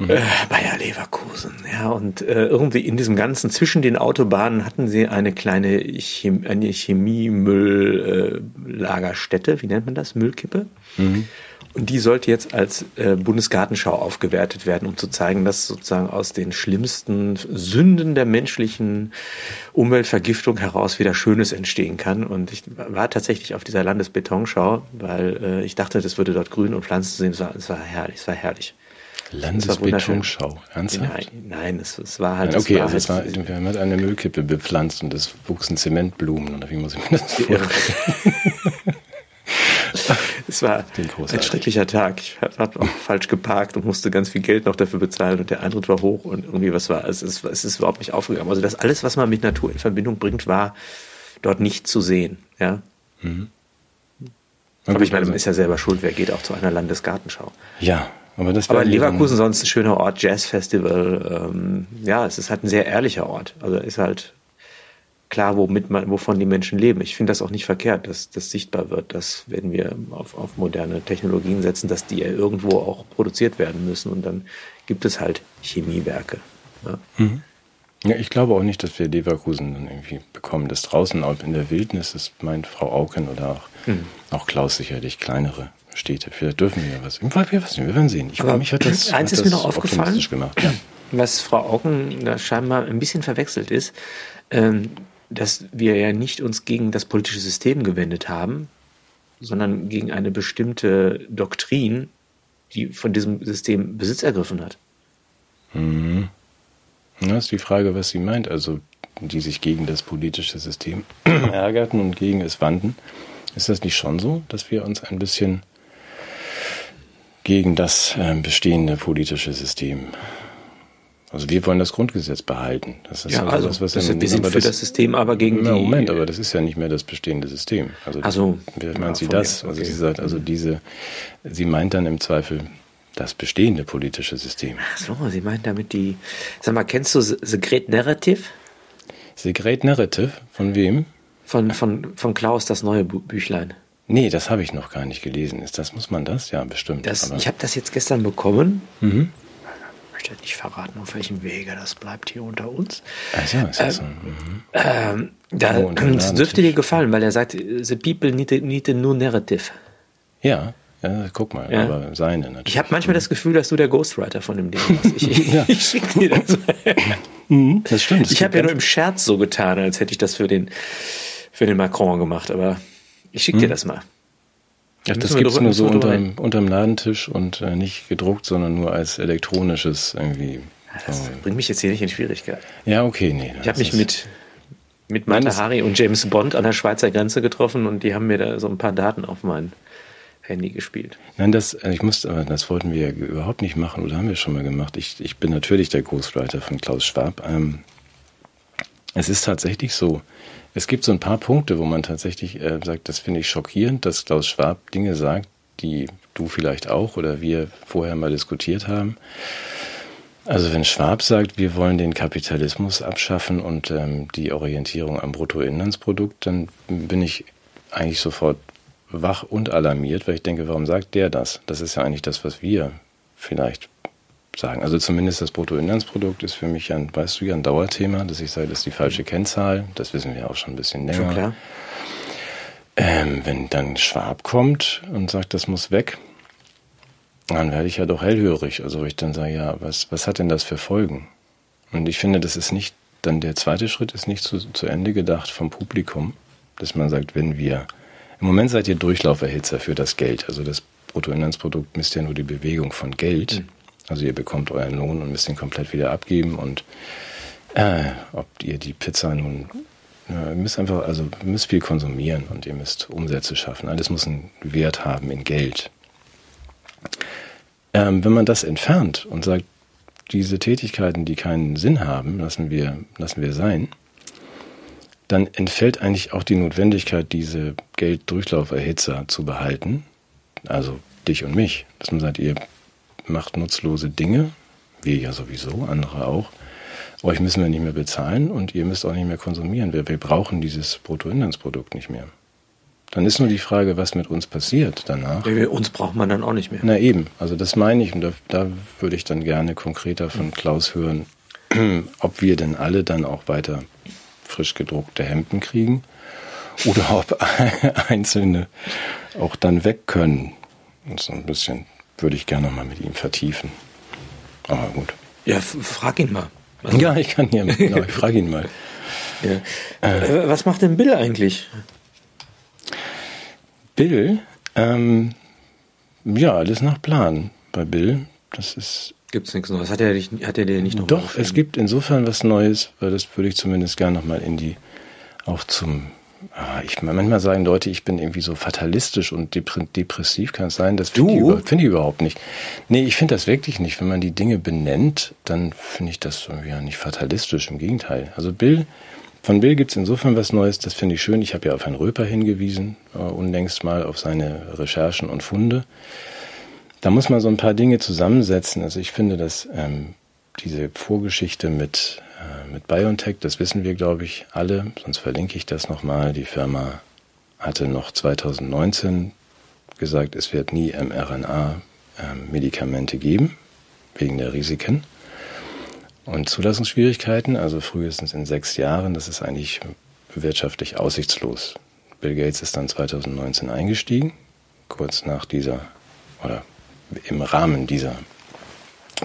Mhm. Äh, Bayer Leverkusen, ja, und äh, irgendwie in diesem ganzen, zwischen den Autobahnen hatten sie eine kleine Chem eine Chemiemülllagerstätte, äh, wie nennt man das? Müllkippe. Und die sollte jetzt als äh, Bundesgartenschau aufgewertet werden, um zu zeigen, dass sozusagen aus den schlimmsten Sünden der menschlichen Umweltvergiftung heraus wieder Schönes entstehen kann. Und ich war tatsächlich auf dieser Landesbetonschau, weil äh, ich dachte, das würde dort grün und Pflanzen sehen. Es war, es war herrlich, es war herrlich. Landesbetonschau, ernsthaft? Nein, nein es, es war halt. Nein, okay, also es war, halt, wir haben halt eine Müllkippe bepflanzt und es wuchsen Zementblumen oder wie muss ich mir das vorstellen? [LAUGHS] es war ein schrecklicher Tag. Ich habe auch [LAUGHS] falsch geparkt und musste ganz viel Geld noch dafür bezahlen und der Eintritt war hoch und irgendwie was war. Es ist, es ist überhaupt nicht aufgegangen. Also das alles, was man mit Natur in Verbindung bringt, war dort nicht zu sehen. Ja. Mhm. Aber ich meine, man ist ja selber schuld. Wer geht auch zu einer Landesgartenschau? Ja, Aber, das Aber Leverkusen sonst ein schöner Ort, Jazzfestival. Ähm, ja, es ist halt ein sehr ehrlicher Ort. Also ist halt klar, womit man, wovon die Menschen leben. Ich finde das auch nicht verkehrt, dass das sichtbar wird, dass wenn wir auf, auf moderne Technologien setzen, dass die ja irgendwo auch produziert werden müssen und dann gibt es halt Chemiewerke. Ja. Mhm. Ja, ich glaube auch nicht, dass wir Leverkusen dann irgendwie bekommen. Das draußen in der Wildnis ist meint Frau Auken oder auch, mhm. auch Klaus sicherlich kleinere Städte. Vielleicht dürfen wir was. Wir, wir werden sehen. Ich, Aber mich hat das, eins hat ist mir noch aufgefallen, gemacht. Ja. was Frau Auken da scheinbar ein bisschen verwechselt ist, ähm, dass wir ja nicht uns gegen das politische System gewendet haben, sondern gegen eine bestimmte Doktrin, die von diesem System Besitz ergriffen hat. Mhm. Das ist die Frage, was sie meint. Also, die sich gegen das politische System [CLEARS THROAT] ärgerten und gegen es wandten. Ist das nicht schon so, dass wir uns ein bisschen gegen das äh, bestehende politische System. Also wir wollen das Grundgesetz behalten. Das ist ja, also, das, was das ist, wir sind für das, das, System, aber gegen na, die... Moment, aber das ist ja nicht mehr das bestehende System. Also, also wie meint sie das? Okay. Also sie sagt, also diese, sie meint dann im Zweifel das bestehende politische System. Ach so, sie meint damit die, sag mal, kennst du The Great Narrative? The Great Narrative? Von wem? Von, von, von Klaus, das neue Büchlein. Nee, das habe ich noch gar nicht gelesen. Ist das, muss man das? Ja, bestimmt. Das, ich habe das jetzt gestern bekommen. Mhm. Ich möchte nicht verraten, auf welchem Wege das bleibt hier unter uns. Ja, ist das ähm, so. Mhm. Ähm, da oh, das dürfte dir gefallen, weil er sagt, the people need a, need a new narrative. Ja, ja, guck mal, ja. aber seine natürlich. Ich habe manchmal das Gefühl, dass du der Ghostwriter von dem Ding bist. Ich, ja. ich schicke dir das. [LAUGHS] mhm, das stimmt. Das ich habe ja nur im Scherz so getan, als hätte ich das für den, für den Macron gemacht, aber ich schicke dir hm. das mal. Ach, das gibt es nur so unterm, unterm Ladentisch und äh, nicht gedruckt, sondern nur als elektronisches irgendwie. Das bringt mich jetzt hier nicht in Schwierigkeit. Ja, okay, nee. Ich habe mich mit, mit Mata Hari und James Bond an der Schweizer Grenze getroffen und die haben mir da so ein paar Daten auf mein Handy gespielt. Nein, das, äh, ich musste, aber das wollten wir überhaupt nicht machen oder haben wir schon mal gemacht. Ich, ich bin natürlich der Ghostwriter von Klaus Schwab. Ähm, es ist tatsächlich so, es gibt so ein paar Punkte, wo man tatsächlich äh, sagt, das finde ich schockierend, dass Klaus Schwab Dinge sagt, die du vielleicht auch oder wir vorher mal diskutiert haben. Also wenn Schwab sagt, wir wollen den Kapitalismus abschaffen und ähm, die Orientierung am Bruttoinlandsprodukt, dann bin ich eigentlich sofort wach und alarmiert, weil ich denke, warum sagt der das? Das ist ja eigentlich das, was wir vielleicht sagen. Also zumindest das Bruttoinlandsprodukt ist für mich ein, weißt du ja, ein Dauerthema, dass ich sage, das ist die falsche Kennzahl. Das wissen wir auch schon ein bisschen länger. Schon klar. Ähm, wenn dann Schwab kommt und sagt, das muss weg, dann werde ich ja doch hellhörig. Also ich dann sage, ja, was, was hat denn das für Folgen? Und ich finde, das ist nicht, dann der zweite Schritt ist nicht zu, zu Ende gedacht vom Publikum, dass man sagt, wenn wir, im Moment seid ihr Durchlauferhitzer für das Geld. Also das Bruttoinlandsprodukt misst ja nur die Bewegung von Geld. Mhm. Also ihr bekommt euren Lohn und müsst ihn komplett wieder abgeben und äh, ob ihr die Pizza nun ihr müsst einfach, also müsst viel konsumieren und ihr müsst Umsätze schaffen. Alles muss einen Wert haben in Geld. Ähm, wenn man das entfernt und sagt, diese Tätigkeiten, die keinen Sinn haben, lassen wir, lassen wir sein, dann entfällt eigentlich auch die Notwendigkeit, diese Gelddurchlauferhitzer zu behalten. Also dich und mich. Dass man sagt, ihr macht nutzlose Dinge, wir ja sowieso, andere auch. Euch müssen wir nicht mehr bezahlen und ihr müsst auch nicht mehr konsumieren. Wir, wir brauchen dieses Bruttoinlandsprodukt nicht mehr. Dann ist nur die Frage, was mit uns passiert danach. Ja, uns braucht man dann auch nicht mehr. Na eben, also das meine ich und da, da würde ich dann gerne konkreter von Klaus hören, [CLEARS THROAT] ob wir denn alle dann auch weiter frisch gedruckte Hemden kriegen oder ob [LAUGHS] einzelne auch dann weg können. Und so ein bisschen würde ich gerne mal mit ihm vertiefen. Aber gut. Ja, frag ihn mal. Also, ja, ich kann ja, genau, ich frage ihn mal. [LAUGHS] Ja. Äh, Was macht denn Bill eigentlich? Bill, ähm, ja, alles nach Plan bei Bill. Das ist. Gibt's nichts Neues? Hat er, hat er dir nicht noch Doch, es gibt insofern was Neues, weil das würde ich zumindest gerne nochmal in die, auch zum ich, manchmal sagen Leute, ich bin irgendwie so fatalistisch und depressiv. Kann es sein? Das finde ich, find ich, überhaupt nicht. Nee, ich finde das wirklich nicht. Wenn man die Dinge benennt, dann finde ich das ja nicht fatalistisch. Im Gegenteil. Also Bill, von Bill gibt es insofern was Neues. Das finde ich schön. Ich habe ja auf Herrn Röper hingewiesen, uh, unlängst mal auf seine Recherchen und Funde. da muss man so ein paar Dinge zusammensetzen. Also ich finde, dass ähm, diese Vorgeschichte mit, äh, mit BioNTech, das wissen wir, glaube ich, alle, sonst verlinke ich das nochmal. Die Firma hatte noch 2019 gesagt, es wird nie mRNA-Medikamente ähm, geben, wegen der Risiken und Zulassungsschwierigkeiten, also frühestens in sechs Jahren. Das ist eigentlich wirtschaftlich aussichtslos. Bill Gates ist dann 2019 eingestiegen, kurz nach dieser oder im Rahmen dieser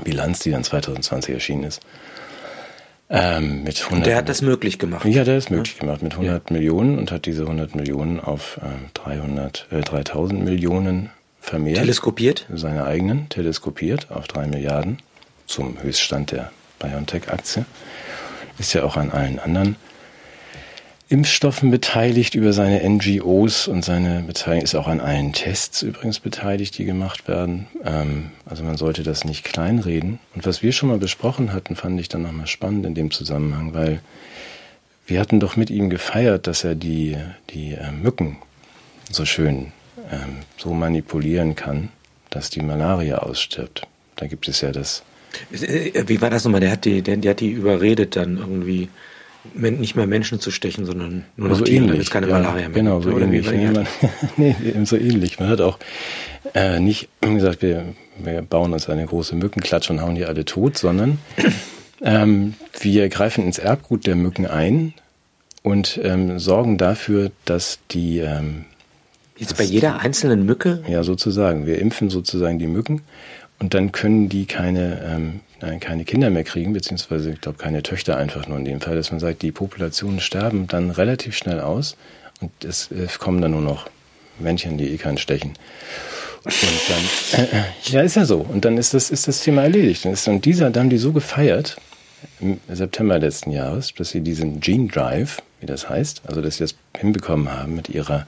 Bilanz, die dann 2020 erschienen ist. Ähm, mit 100 der hat das möglich gemacht. Ja, der ist möglich gemacht mit 100 ja. Millionen und hat diese 100 Millionen auf äh, 300, äh, 3000 Millionen vermehrt. Teleskopiert? Seine eigenen, teleskopiert auf 3 Milliarden zum Höchststand der BioNTech-Aktie. Ist ja auch an allen anderen Impfstoffen beteiligt über seine NGOs und seine Beteiligung ist auch an allen Tests übrigens beteiligt, die gemacht werden. Ähm, also man sollte das nicht kleinreden. Und was wir schon mal besprochen hatten, fand ich dann nochmal spannend in dem Zusammenhang, weil wir hatten doch mit ihm gefeiert, dass er die, die äh, Mücken so schön ähm, so manipulieren kann, dass die Malaria ausstirbt. Da gibt es ja das. Äh, wie war das nochmal? Der hat die, der, der hat die überredet dann irgendwie nicht mehr Menschen zu stechen, sondern nur noch so Tiere, ähnlich, keine ja, Malaria mehr. Genau, so Oder ähnlich. [LAUGHS] Nee, man, nee, so ähnlich. Man hat auch äh, nicht gesagt, wir, wir bauen uns eine große Mückenklatsche und hauen die alle tot, sondern [COUGHS] ähm, wir greifen ins Erbgut der Mücken ein und ähm, sorgen dafür, dass die ähm, Jetzt bei jeder einzelnen Mücke? Ja, sozusagen. Wir impfen sozusagen die Mücken und dann können die keine ähm, keine Kinder mehr kriegen, beziehungsweise ich glaube keine Töchter einfach nur in dem Fall, dass man sagt, die Populationen sterben dann relativ schnell aus und es, es kommen dann nur noch Männchen, die eh keinen stechen. Und dann, äh, ja, ist ja so. Und dann ist das, ist das Thema erledigt. Und, dieser, da haben die so gefeiert, im September letzten Jahres, dass sie diesen Gene Drive, wie das heißt, also dass sie das hinbekommen haben mit ihrer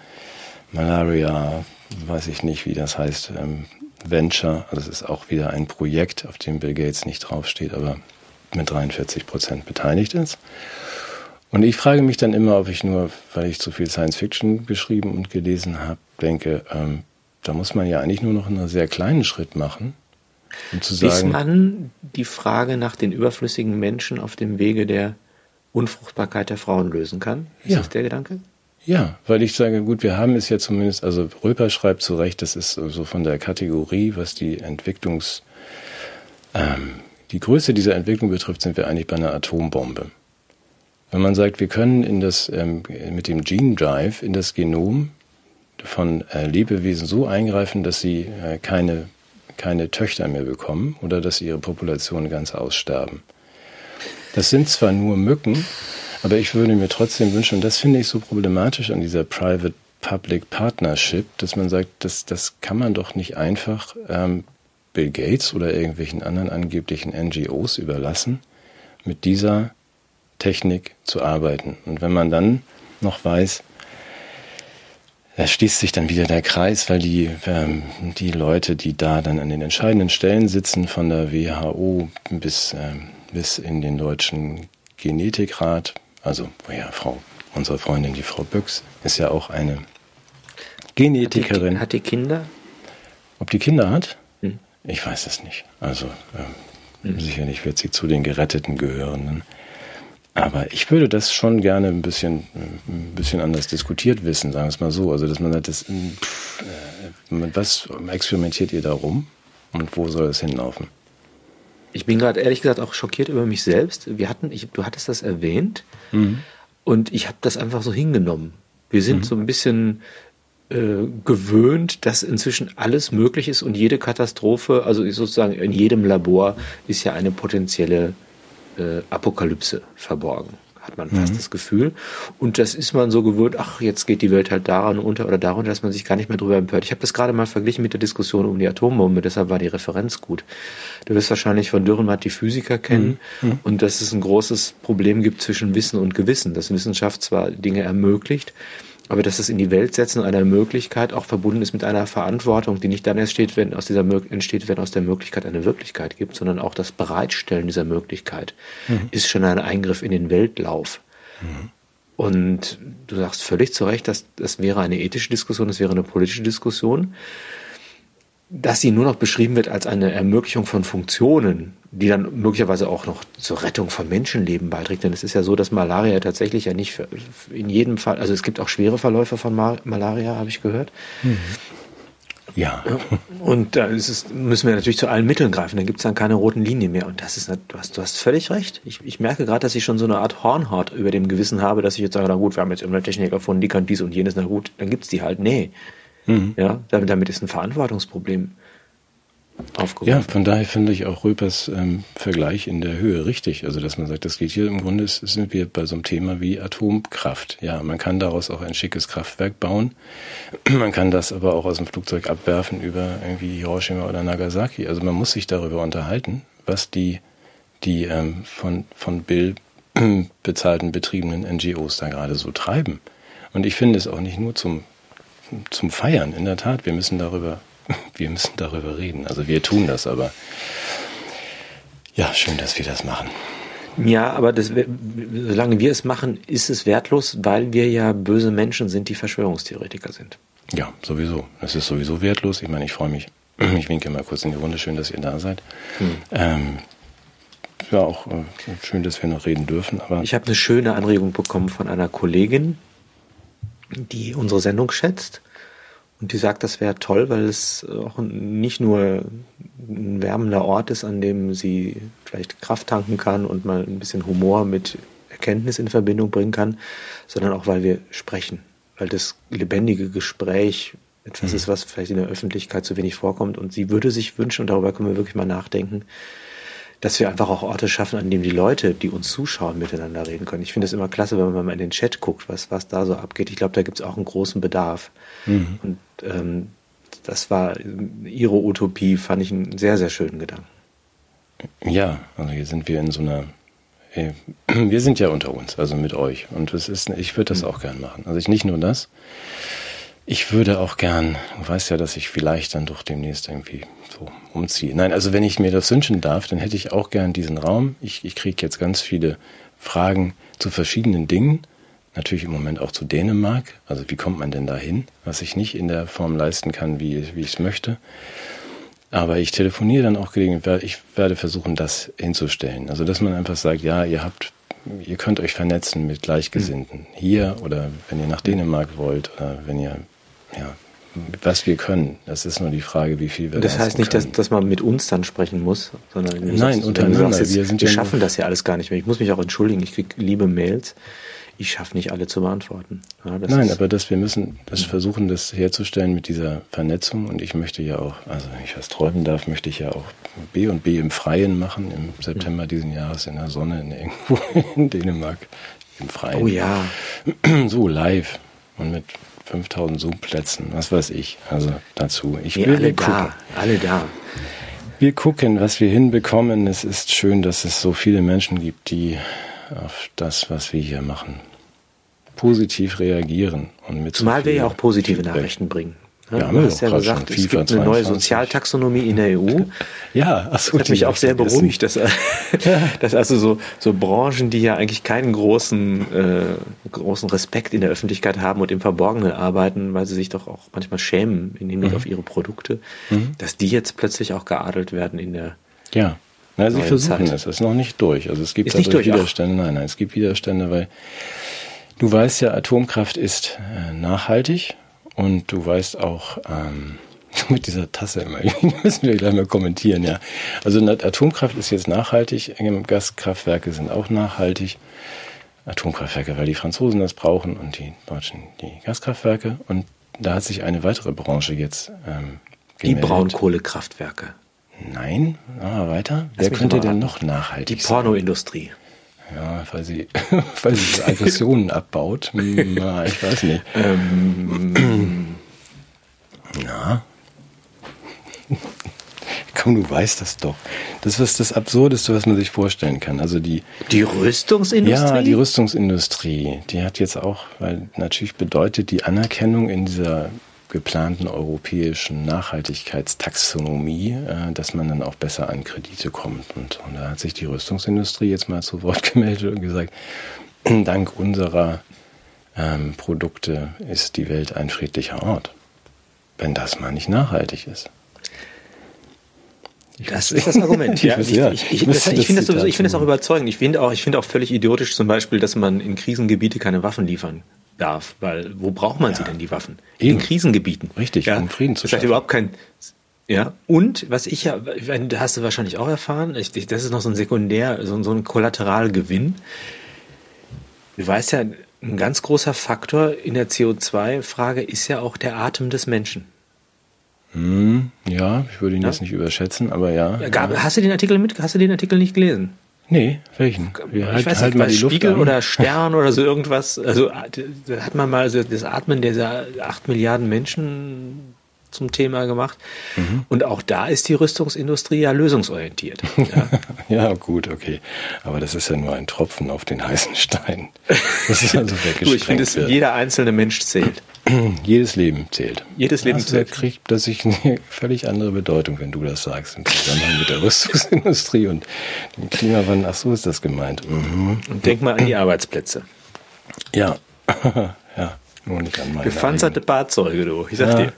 Malaria, weiß ich nicht, wie das heißt, ähm, Venture. Also es ist auch wieder ein Projekt, auf dem Bill Gates nicht draufsteht, aber mit 43 Prozent beteiligt ist. Und ich frage mich dann immer, ob ich nur, weil ich zu viel Science Fiction geschrieben und gelesen habe, denke, ähm, da muss man ja eigentlich nur noch einen sehr kleinen Schritt machen, um zu sagen. Bis man die Frage nach den überflüssigen Menschen auf dem Wege der Unfruchtbarkeit der Frauen lösen kann. Ist ja. das der Gedanke? Ja, weil ich sage, gut, wir haben es ja zumindest, also Röper schreibt zu Recht, das ist so von der Kategorie, was die Entwicklungs, ähm, die Größe dieser Entwicklung betrifft, sind wir eigentlich bei einer Atombombe. Wenn man sagt, wir können in das, ähm, mit dem Gene Drive in das Genom von äh, Lebewesen so eingreifen, dass sie äh, keine, keine Töchter mehr bekommen oder dass ihre Populationen ganz aussterben. Das sind zwar nur Mücken, aber ich würde mir trotzdem wünschen, und das finde ich so problematisch an dieser Private-Public Partnership, dass man sagt, das, das kann man doch nicht einfach ähm, Bill Gates oder irgendwelchen anderen angeblichen NGOs überlassen, mit dieser Technik zu arbeiten. Und wenn man dann noch weiß, da schließt sich dann wieder der Kreis, weil die, ähm, die Leute, die da dann an den entscheidenden Stellen sitzen, von der WHO bis, ähm, bis in den deutschen Genetikrat, also, ja, Frau, unsere Freundin, die Frau Büchs, ist ja auch eine Genetikerin. Hat die, hat die Kinder? Ob die Kinder hat? Hm. Ich weiß es nicht. Also, ähm, hm. sicherlich wird sie zu den Geretteten gehören. Aber ich würde das schon gerne ein bisschen, ein bisschen anders diskutiert wissen, sagen wir es mal so. Also, dass man sagt, das, pff, äh, mit was experimentiert ihr da rum und wo soll es hinlaufen? Ich bin gerade ehrlich gesagt auch schockiert über mich selbst. Wir hatten, ich, du hattest das erwähnt mhm. und ich habe das einfach so hingenommen. Wir sind mhm. so ein bisschen äh, gewöhnt, dass inzwischen alles möglich ist und jede Katastrophe, also sozusagen in jedem Labor ist ja eine potenzielle äh, Apokalypse verborgen hat man fast mhm. das Gefühl. Und das ist man so gewöhnt, ach, jetzt geht die Welt halt daran unter oder darunter, dass man sich gar nicht mehr drüber empört. Ich habe das gerade mal verglichen mit der Diskussion um die Atombombe, deshalb war die Referenz gut. Du wirst wahrscheinlich von Dürrenmatt die Physiker kennen mhm. mhm. und dass es ein großes Problem gibt zwischen Wissen und Gewissen, dass Wissenschaft zwar Dinge ermöglicht, aber dass das in die Welt setzen einer Möglichkeit auch verbunden ist mit einer Verantwortung, die nicht dann entsteht, wenn aus dieser entsteht, wenn aus der Möglichkeit eine Wirklichkeit gibt, sondern auch das Bereitstellen dieser Möglichkeit mhm. ist schon ein Eingriff in den Weltlauf. Mhm. Und du sagst völlig zu Recht, dass das wäre eine ethische Diskussion, das wäre eine politische Diskussion. Dass sie nur noch beschrieben wird als eine Ermöglichung von Funktionen, die dann möglicherweise auch noch zur Rettung von Menschenleben beiträgt. Denn es ist ja so, dass Malaria tatsächlich ja nicht für, in jedem Fall, also es gibt auch schwere Verläufe von Malaria, habe ich gehört. Mhm. Ja. Und da ist es, müssen wir natürlich zu allen Mitteln greifen. Dann gibt es dann keine roten Linien mehr. Und das ist, du hast, du hast völlig recht. Ich, ich merke gerade, dass ich schon so eine Art Hornhaut über dem Gewissen habe, dass ich jetzt sage, na gut, wir haben jetzt irgendeine Technik erfunden, die kann dies und jenes, na gut, dann gibt's die halt. Nee. Mhm. Ja, damit, damit ist ein Verantwortungsproblem aufgerufen. Ja, von daher finde ich auch Röpers ähm, Vergleich in der Höhe richtig. Also, dass man sagt, das geht hier im Grunde, sind wir bei so einem Thema wie Atomkraft. Ja, man kann daraus auch ein schickes Kraftwerk bauen. [CLEARS THROAT] Man kann das aber auch aus dem Flugzeug abwerfen über irgendwie Hiroshima oder Nagasaki. Also, man muss sich darüber unterhalten, was die, die ähm, von, von Bill [CLEARS THROAT] bezahlten betriebenen NGOs da gerade so treiben. Und ich finde es auch nicht nur zum, zum Feiern. In der Tat, wir müssen darüber [LAUGHS] wir müssen darüber reden. Also wir tun das, aber ja, schön, dass wir das machen. Ja, aber das, solange wir es machen, ist es wertlos, weil wir ja böse Menschen sind, die Verschwörungstheoretiker sind. Ja, sowieso. Es ist sowieso wertlos. Ich meine, ich freue mich. [CLEARS THROAT] Ich winke mal kurz in die Runde. Schön, dass ihr da seid. Hm. Ähm, ja, auch äh, schön, dass wir noch reden dürfen. Aber ich habe eine schöne Anregung bekommen von einer Kollegin, die unsere Sendung schätzt und die sagt, das wäre toll, weil es auch nicht nur ein wärmender Ort ist, an dem sie vielleicht Kraft tanken kann und mal ein bisschen Humor mit Erkenntnis in Verbindung bringen kann, sondern auch, weil wir sprechen. Weil das lebendige Gespräch etwas mhm. ist, was vielleicht in der Öffentlichkeit zu wenig vorkommt. Und sie würde sich wünschen, und darüber können wir wirklich mal nachdenken, dass wir einfach auch Orte schaffen, an denen die Leute, die uns zuschauen, miteinander reden können. Ich finde es immer klasse, wenn man mal in den Chat guckt, was, was da so abgeht. Ich glaube, da gibt es auch einen großen Bedarf. Mhm. Und ähm, das war ihre Utopie, fand ich einen sehr, sehr schönen Gedanken. Ja, also hier sind wir in so einer äh, wir sind ja unter uns, also mit euch. Und es ist, ich würde das mhm. auch gern machen. Also ich nicht nur das. Ich würde auch gern, du weißt ja, dass ich vielleicht dann doch demnächst irgendwie so umziehe. Nein, also wenn ich mir das wünschen darf, dann hätte ich auch gern diesen Raum. Ich, ich kriege jetzt ganz viele Fragen zu verschiedenen Dingen. Natürlich im Moment auch zu Dänemark. Also wie kommt man denn da hin, was ich nicht in der Form leisten kann, wie, wie ich es möchte. Aber ich telefoniere dann auch gelegentlich. Ich werde versuchen, das hinzustellen. Also dass man einfach sagt, ja, ihr habt ihr könnt euch vernetzen mit Gleichgesinnten. Hier oder wenn ihr nach Dänemark wollt oder wenn ihr ja, was wir können. Das ist nur die Frage, wie viel wir Das heißt nicht, dass, dass man mit uns dann sprechen muss, sondern Nein, untereinander. Sagst, wir, sind wir ja schaffen das ja alles gar nicht mehr. Ich muss mich auch entschuldigen, ich kriege liebe Mails. Ich schaffe nicht alle zu beantworten. Ja, Nein, aber dass wir müssen das versuchen, das herzustellen mit dieser Vernetzung. Und ich möchte ja auch, also wenn ich was träumen darf, möchte ich ja auch B und B im Freien machen im September mhm. diesen Jahres in der Sonne in irgendwo [LAUGHS] in Dänemark im Freien. Oh ja. So live und mit 5000 Zoom-Plätzen, was weiß ich. Also dazu. Ich will alle da, alle da. Wir gucken, was wir hinbekommen. Es ist schön, dass es so viele Menschen gibt, die auf das, was wir hier machen, positiv reagieren und mit Zumal wir ja auch positive Feedback. Nachrichten bringen. Ja, ja, du hast ja gesagt, es gibt eine neue Sozialtaxonomie in der EU. [LAUGHS] Ja, achso, das hat mich auch sehr beruhigt, dass, [LAUGHS] [LAUGHS] dass also so, so Branchen, die ja eigentlich keinen großen, äh, großen Respekt in der Öffentlichkeit haben und im Verborgenen arbeiten, weil sie sich doch auch manchmal schämen im Hinblick mhm. auf ihre Produkte, mhm. dass die jetzt plötzlich auch geadelt werden in der Ja, Na, sie versuchen Zeit. es, es ist noch nicht durch. Also es gibt ist durch, Widerstände, nein, nein, es gibt Widerstände, weil du weißt ja, Atomkraft ist äh, nachhaltig und du weißt auch, ähm, [LAUGHS] mit dieser Tasse immer, [LAUGHS] müssen wir gleich mal kommentieren, ja. Also Atomkraft ist jetzt nachhaltig, Gaskraftwerke sind auch nachhaltig. Atomkraftwerke, weil die Franzosen das brauchen und die Deutschen die Gaskraftwerke. Und da hat sich eine weitere Branche jetzt ähm, gemeldet. Die Braunkohlekraftwerke. Nein, aber weiter. Lass Wer könnte denn noch nachhaltig Die Pornoindustrie. Ja, weil sie, [LAUGHS] weil sie Aggressionen abbaut. Na, ich weiß nicht. Ähm, na. Komm, du weißt das doch. Das ist das Absurdeste, was man sich vorstellen kann. Also die. Die Rüstungsindustrie? Ja, die Rüstungsindustrie. Die hat jetzt auch, weil natürlich bedeutet die Anerkennung in dieser geplanten europäischen Nachhaltigkeitstaxonomie, äh, dass man dann auch besser an Kredite kommt. Und, und da hat sich die Rüstungsindustrie jetzt mal zu Wort [LAUGHS] gemeldet und gesagt, [CLEARS THROAT] dank unserer ähm, Produkte ist die Welt ein friedlicher Ort. Wenn das mal nicht nachhaltig ist. Das ist das Argument. ja, [LAUGHS] ich, ja. ich, ich, ich finde das, find das auch überzeugend. Ich finde auch, ich finde auch völlig idiotisch zum Beispiel, dass man in Krisengebiete keine Waffen liefern darf, weil wo braucht man ja. sie denn die Waffen? Eben. In Krisengebieten. Richtig, ja. um Frieden zu schaffen. Das hat überhaupt kein ja, und was ich ja, hast du wahrscheinlich auch erfahren, ich, das ist noch so ein Sekundär, so, so ein Kollateralgewinn. Du weißt ja, ein ganz großer Faktor in der CO2-Frage ist ja auch der Atem des Menschen. Hm, ja, ich würde ihn ja? jetzt nicht überschätzen, aber ja. Gab, ja. Hast du den Artikel mit? Hast du den Artikel nicht gelesen? Nee, welchen? Wir ich halt, weiß nicht, halt mal die Spiegel Luft oder Stern oder so irgendwas. Also da hat man mal so das Atmen dieser acht Milliarden Menschen zum Thema gemacht. Mhm. Und auch da ist die Rüstungsindustrie ja lösungsorientiert. [LAUGHS] Ja. ja, gut, okay. Aber das ist ja nur ein Tropfen auf den heißen Stein. [LAUGHS] Das ist also [LAUGHS] weggesprengt. ich finde, jeder einzelne Mensch zählt. [CLEARS THROAT] Jedes Leben zählt. Jedes Leben das zählt. kriegt das ich eine [LAUGHS] völlig andere Bedeutung, wenn du das sagst, im Zusammenhang mit der [LAUGHS] Rüstungsindustrie und dem Klimawandel. Ach so ist das gemeint. Mhm. Und denk mal an die Arbeitsplätze. Ja, [LAUGHS] ja. Nur nicht an meine Gepanzerte Fahrzeuge, du. Ich sag ja. dir.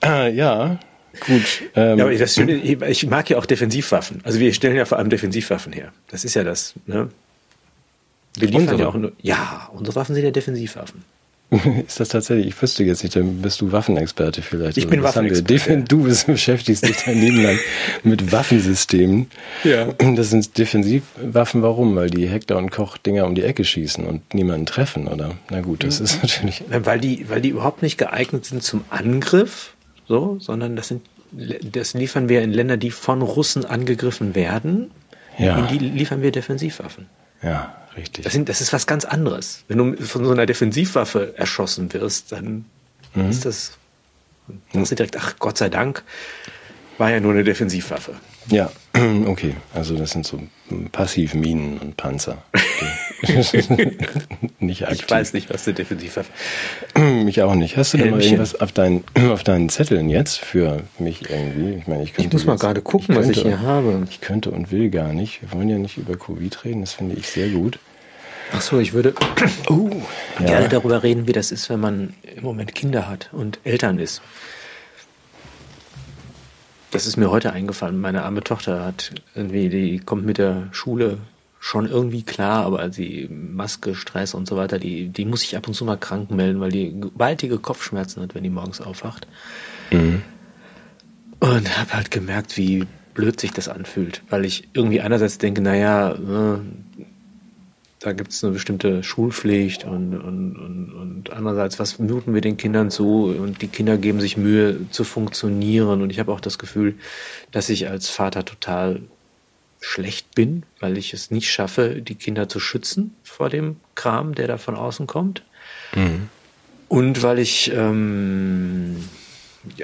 ah, ja, gut. Ähm, ja, aber das Schöne, ich mag ja auch Defensivwaffen. Also wir stellen ja vor allem Defensivwaffen her. Das ist ja das, ne? Wir liefern unsere? ja auch nur, ja, unsere Waffen sind ja Defensivwaffen. [LAUGHS] Ist das tatsächlich? Ich wüsste jetzt nicht, dann bist du Waffenexperte vielleicht. Ich also, bin Waffenexperte. Du bist, [LAUGHS] beschäftigst dich dein Leben lang mit Waffensystemen. Ja. Das sind Defensivwaffen. Warum? Weil die Hektar und Koch Dinger um die Ecke schießen und niemanden treffen, oder? Na gut, das ist [LAUGHS] natürlich. Weil die, weil die überhaupt nicht geeignet sind zum Angriff, so, sondern das sind, das liefern wir in Länder, die von Russen angegriffen werden. Ja. In die liefern wir Defensivwaffen. Ja, richtig. Das, sind, das ist was ganz anderes. Wenn du von so einer Defensivwaffe erschossen wirst, dann mhm. ist das, dann ist direkt, ach Gott sei Dank, war ja nur eine Defensivwaffe. Ja, [CLEARS THROAT] okay. Also das sind so Passivminen und Panzer. [LAUGHS] nicht aktiv. Ich weiß nicht, was eine Defensivwaffe Mich auch nicht. Hast du denn mal irgendwas auf, dein, [CLEARS THROAT] auf deinen Zetteln jetzt für mich irgendwie? Ich meine, ich, könnte ich muss mal gerade gucken, ich könnte, was ich hier habe. Ich könnte und will gar nicht. Wir wollen ja nicht über Covid reden, das finde ich sehr gut. Ach so, ich würde [CLEARS THROAT] oh, gerne ja. darüber reden, wie das ist, wenn man im Moment Kinder hat und Eltern ist. Das ist mir heute eingefallen. Meine arme Tochter hat irgendwie, die kommt mit der Schule schon irgendwie klar, aber die Maske, Stress und so weiter, die, die muss ich ab und zu mal krank melden, weil die gewaltige Kopfschmerzen hat, wenn die morgens aufwacht. Mhm. Und habe halt gemerkt, wie blöd sich das anfühlt, weil ich irgendwie einerseits denke, naja, ne, da gibt es eine bestimmte Schulpflicht und, und, und, und andererseits, was muten wir den Kindern zu? Und die Kinder geben sich Mühe zu funktionieren. Und ich habe auch das Gefühl, dass ich als Vater total schlecht bin, weil ich es nicht schaffe, die Kinder zu schützen vor dem Kram, der da von außen kommt. Mhm. Und weil ich ähm,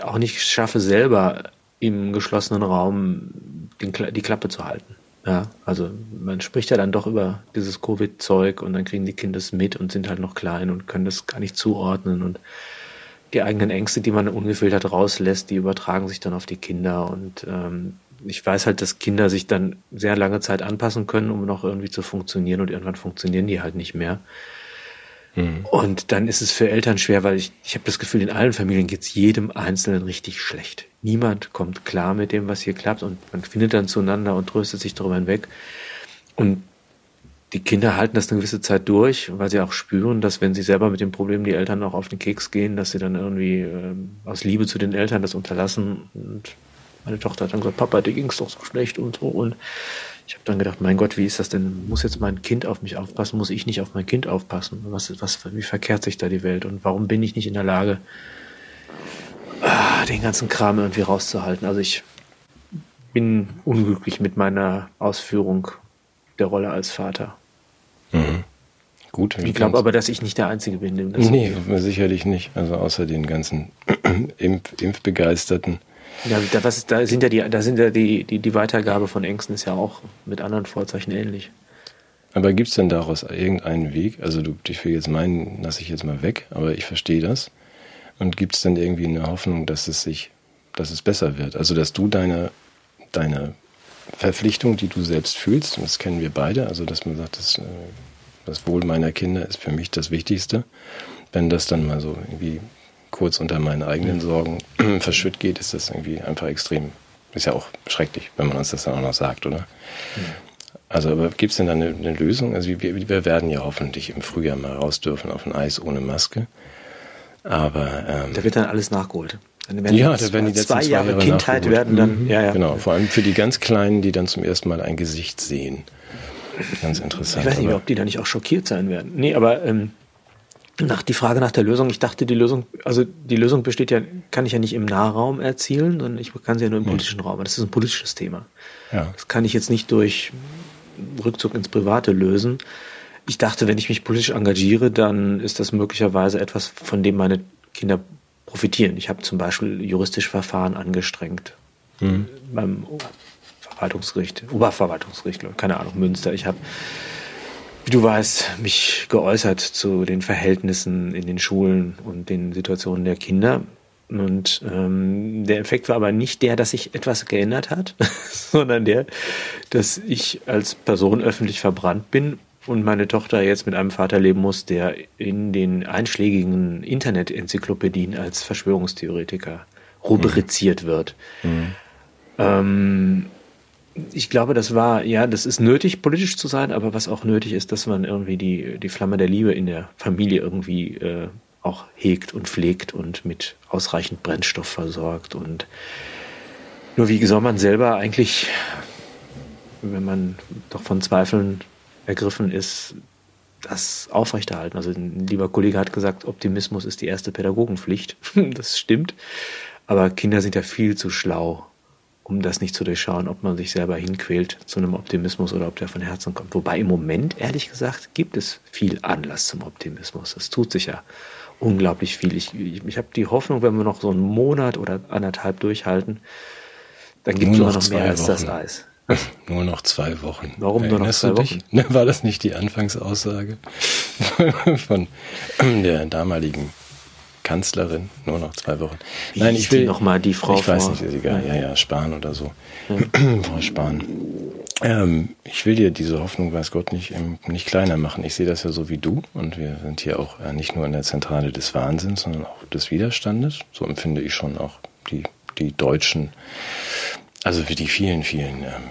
auch nicht schaffe, selber im geschlossenen Raum den, die Klappe zu halten. Ja, also man spricht ja dann doch über dieses Covid-Zeug und dann kriegen die Kinder es mit und sind halt noch klein und können das gar nicht zuordnen und die eigenen Ängste, die man ungefiltert rauslässt, die übertragen sich dann auf die Kinder und ähm, ich weiß halt, dass Kinder sich dann sehr lange Zeit anpassen können, um noch irgendwie zu funktionieren und irgendwann funktionieren die halt nicht mehr. Mhm. Und dann ist es für Eltern schwer, weil ich, ich habe das Gefühl, in allen Familien geht es jedem Einzelnen richtig schlecht. Niemand kommt klar mit dem, was hier klappt und man findet dann zueinander und tröstet sich darüber hinweg. Und die Kinder halten das eine gewisse Zeit durch, weil sie auch spüren, dass wenn sie selber mit dem Problem die Eltern auch auf den Keks gehen, dass sie dann irgendwie äh, aus Liebe zu den Eltern das unterlassen. Und meine Tochter hat dann gesagt, Papa, dir ging es doch so schlecht und so. Und ich habe dann gedacht, mein Gott, wie ist das denn? Muss jetzt mein Kind auf mich aufpassen? Muss ich nicht auf mein Kind aufpassen? Was, was, wie verkehrt sich da die Welt? Und warum bin ich nicht in der Lage, ah, den ganzen Kram irgendwie rauszuhalten? Also ich bin unglücklich mit meiner Ausführung der Rolle als Vater. Mhm. Gut. Ich glaube aber, dass ich nicht der Einzige bin. Dem das nee, sicherlich nicht. Also außer den ganzen [CLEARS THROAT] Impf Impfbegeisterten ja, da, was da sind ja die, da sind ja die, die, die Weitergabe von Ängsten ist ja auch mit anderen Vorzeichen ähnlich. Aber gibt es denn daraus irgendeinen Weg? Also du, ich will jetzt meinen, lasse ich jetzt mal weg, aber ich verstehe das. Und gibt es denn irgendwie eine Hoffnung, dass es sich, dass es besser wird? Also dass du deine, deine Verpflichtung, die du selbst fühlst, und das kennen wir beide, also dass man sagt, das, äh, das Wohl meiner Kinder ist für mich das Wichtigste. Wenn das dann mal so irgendwie kurz unter meinen eigenen Sorgen [CLEARS THROAT] verschütt geht, ist das irgendwie einfach extrem. Ist ja auch schrecklich, wenn man uns das dann auch noch sagt, oder? Mhm. Also, aber gibt es denn da eine, eine, Lösung? Also, wir, wir werden ja hoffentlich im Frühjahr mal raus dürfen auf ein Eis ohne Maske. Aber ähm, da wird dann alles nachgeholt. Dann ja, da werden die letzten zwei, Jahre, Jahre Kindheit nachgeholt. werden dann. Mhm. Ja, ja. Genau, vor allem für die ganz Kleinen, die dann zum ersten Mal ein Gesicht sehen. Ganz interessant. Ich weiß nicht, ob die da nicht auch schockiert sein werden. Nee, aber ähm, nach die Frage nach der Lösung, ich dachte, die Lösung, also die Lösung besteht ja, kann ich ja nicht im Nahraum erzielen, sondern ich kann sie ja nur im politischen Raum. Das ist ein politisches Thema. Ja. Das kann ich jetzt nicht durch Rückzug ins Private lösen. Ich dachte, wenn ich mich politisch engagiere, dann ist das möglicherweise etwas, von dem meine Kinder profitieren. Ich habe zum Beispiel juristische Verfahren angestrengt mhm. beim Verwaltungsgericht, Oberverwaltungsgericht, keine Ahnung, Münster. Ich habe wie du weißt, mich geäußert zu den Verhältnissen in den Schulen und den Situationen der Kinder. Und ähm, der Effekt war aber nicht der, dass sich etwas geändert hat, [LAUGHS] sondern der, dass ich als Person öffentlich verbrannt bin und meine Tochter jetzt mit einem Vater leben muss, der in den einschlägigen Internet-Enzyklopädien als Verschwörungstheoretiker rubriziert wird. Mhm. Ähm, ich glaube, das war, ja, das ist nötig, politisch zu sein, aber was auch nötig ist, dass man irgendwie die, die Flamme der Liebe in der Familie irgendwie äh, auch hegt und pflegt und mit ausreichend Brennstoff versorgt. Und nur wie soll man selber eigentlich, wenn man doch von Zweifeln ergriffen ist, das aufrechterhalten. Also ein lieber Kollege hat gesagt, Optimismus ist die erste Pädagogenpflicht. [LAUGHS] das stimmt. Aber Kinder sind ja viel zu schlau, um das nicht zu durchschauen, ob man sich selber hinquält zu einem Optimismus oder ob der von Herzen kommt. Wobei im Moment, ehrlich gesagt, gibt es viel Anlass zum Optimismus. Es tut sich ja unglaublich viel. Ich, ich, ich habe die Hoffnung, wenn wir noch so einen Monat oder anderthalb durchhalten, dann gibt es noch, noch mehr Wochen. als das Eis. [LAUGHS] Nur noch zwei Wochen. Warum Erinnerst nur noch zwei Wochen? [LAUGHS] War das nicht die Anfangsaussage [LAUGHS] von der damaligen Kanzlerin, nur noch zwei Wochen. Wie Nein, ich will noch mal die Frau. Ich weiß nicht, ist egal. Ja, ja, Spahn oder so. Ja. [CLEARS THROAT] Frau Spahn. Ähm, ich will dir diese Hoffnung, weiß Gott, nicht, nicht kleiner machen. Ich sehe das ja so wie du und wir sind hier auch äh, nicht nur in der Zentrale des Wahnsinns, sondern auch des Widerstandes. So empfinde ich schon auch die, die Deutschen, also für die vielen, vielen ähm,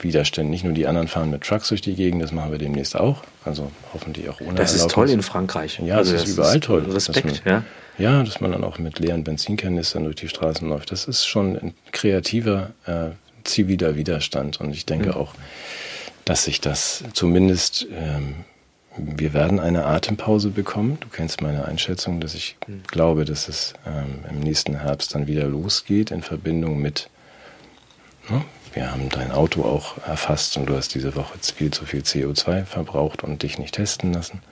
Widerstände. Nicht nur die anderen fahren mit Trucks durch die Gegend, das machen wir demnächst auch. Also hoffentlich auch ohne Das ist toll in Frankreich. Ja, also das, das ist überall toll. Respekt, man, ja. Ja, dass man dann auch mit leeren Benzinkanistern durch die Straßen läuft. Das ist schon ein kreativer äh, ziviler Widerstand. Und ich denke mhm. auch, dass sich das zumindest, ähm, wir werden eine Atempause bekommen. Du kennst meine Einschätzung, dass ich mhm. glaube, dass es ähm, im nächsten Herbst dann wieder losgeht in Verbindung mit, ne, wir haben dein Auto auch erfasst und du hast diese Woche viel zu viel CO2 verbraucht und dich nicht testen lassen.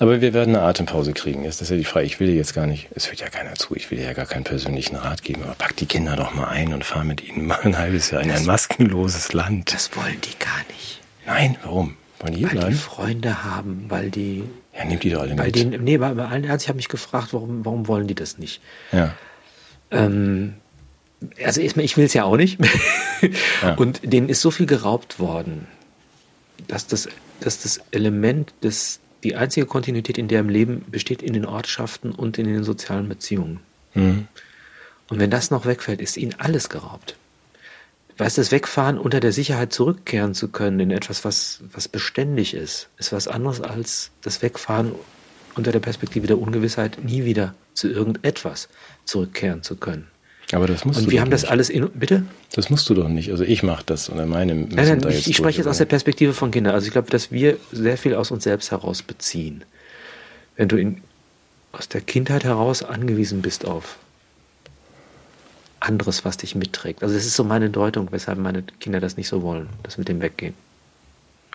Aber wir werden eine Atempause kriegen. Ist das ja die Frage. Ich will dir jetzt gar nicht, es hört ja keiner zu, ich will dir ja gar keinen persönlichen Rat geben, aber pack die Kinder doch mal ein und fahr mit ihnen mal ein halbes Jahr in ein maskenloses Land. Das wollen die gar nicht. Nein, warum? Wollen die weil bleiben? die Freunde haben, weil die. Ja, nehmt die doch alle bei mit. Denen, nee, bei, bei allen Ernst, ich habe mich gefragt, warum, warum wollen die das nicht? Ja. Ähm, also ich will es ja auch nicht. ja. [LAUGHS] Und denen ist so viel geraubt worden, dass das, dass das Element des die einzige Kontinuität in deren Leben besteht in den Ortschaften und in den sozialen Beziehungen. Mhm. Und wenn das noch wegfällt, ist ihnen alles geraubt. Weißt das Wegfahren unter der Sicherheit zurückkehren zu können in etwas, was, was beständig ist, ist was anderes als das Wegfahren unter der Perspektive der Ungewissheit, nie wieder zu irgendetwas zurückkehren zu können. Aber das musst und du wir haben das alles in, bitte? Das musst du doch nicht. Also ich mache das oder meine. Nein, nein, da ich, ich spreche jetzt aus der Perspektive von Kindern. Also ich glaube, dass wir sehr viel aus uns selbst heraus beziehen. Wenn du in, aus der Kindheit heraus angewiesen bist auf anderes, was dich mitträgt. Also das ist so meine Deutung, weshalb meine Kinder das nicht so wollen, das mit dem Weggehen.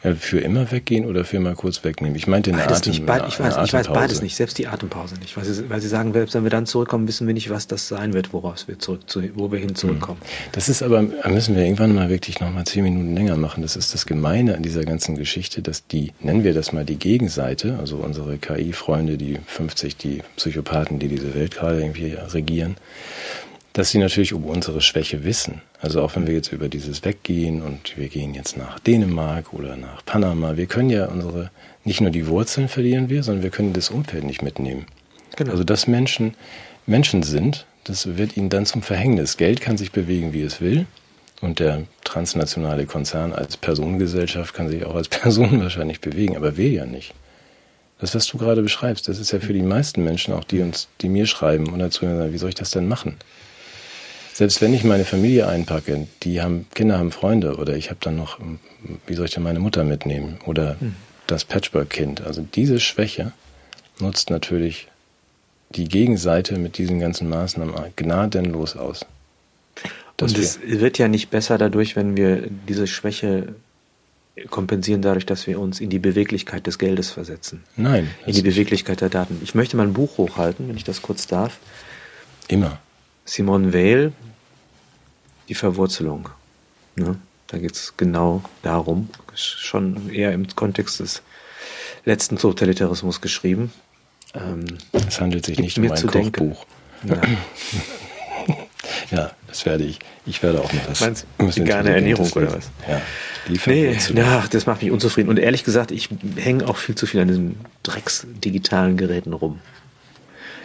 Ja, für immer weggehen oder für mal kurz wegnehmen? Ich meinte den Atem. Nicht, ich, weiß, ich weiß beides nicht, selbst die Atempause nicht. Weil sie, weil sie sagen, selbst wenn wir dann zurückkommen, wissen wir nicht, was das sein wird, woraus wir zurück, zu, wo wir hin zurückkommen. Hm. Das ist aber, müssen wir irgendwann mal wirklich noch mal zehn Minuten länger machen. Das ist das Gemeine an dieser ganzen Geschichte, dass die, nennen wir das mal die Gegenseite, also unsere KI-Freunde, die 50, die Psychopathen, die diese Welt gerade irgendwie regieren, dass sie natürlich um unsere Schwäche wissen. Also auch wenn wir jetzt über dieses Weggehen und wir gehen jetzt nach Dänemark oder nach Panama, wir können ja unsere, nicht nur die Wurzeln verlieren wir, sondern wir können das Umfeld nicht mitnehmen. Genau. Also dass Menschen Menschen sind, das wird ihnen dann zum Verhängnis. Geld kann sich bewegen, wie es will. Und der transnationale Konzern als Personengesellschaft kann sich auch als [LAUGHS] Person wahrscheinlich bewegen, aber wir ja nicht. Das, was du gerade beschreibst, das ist ja für die meisten Menschen, auch die uns, die mir schreiben und dazu sagen, wie soll ich das denn machen? Selbst wenn ich meine Familie einpacke, die haben Kinder, haben Freunde oder ich habe dann noch, wie soll ich denn meine Mutter mitnehmen oder hm. das Patchwork-Kind. Also diese Schwäche nutzt natürlich die Gegenseite mit diesen ganzen Maßnahmen gnadenlos aus. Und es wird ja nicht besser dadurch, wenn wir diese Schwäche kompensieren dadurch, dass wir uns in die Beweglichkeit des Geldes versetzen. Nein. In die Beweglichkeit der Daten. Ich möchte mal ein Buch hochhalten, wenn ich das kurz darf. Immer. Simone Weil, Die Verwurzelung. Ne? Da geht es genau darum, schon eher im Kontext des letzten Totalitarismus geschrieben. Ähm, es handelt sich nicht um ein Kochbuch. [LAUGHS] Ja. das werde ich. Ich werde auch mal das. Meinst du vegane Ernährung oder was? Ja. Nee, ach, das macht mich unzufrieden. Und ehrlich gesagt, ich hänge auch viel zu viel an diesen drecks digitalen Geräten rum.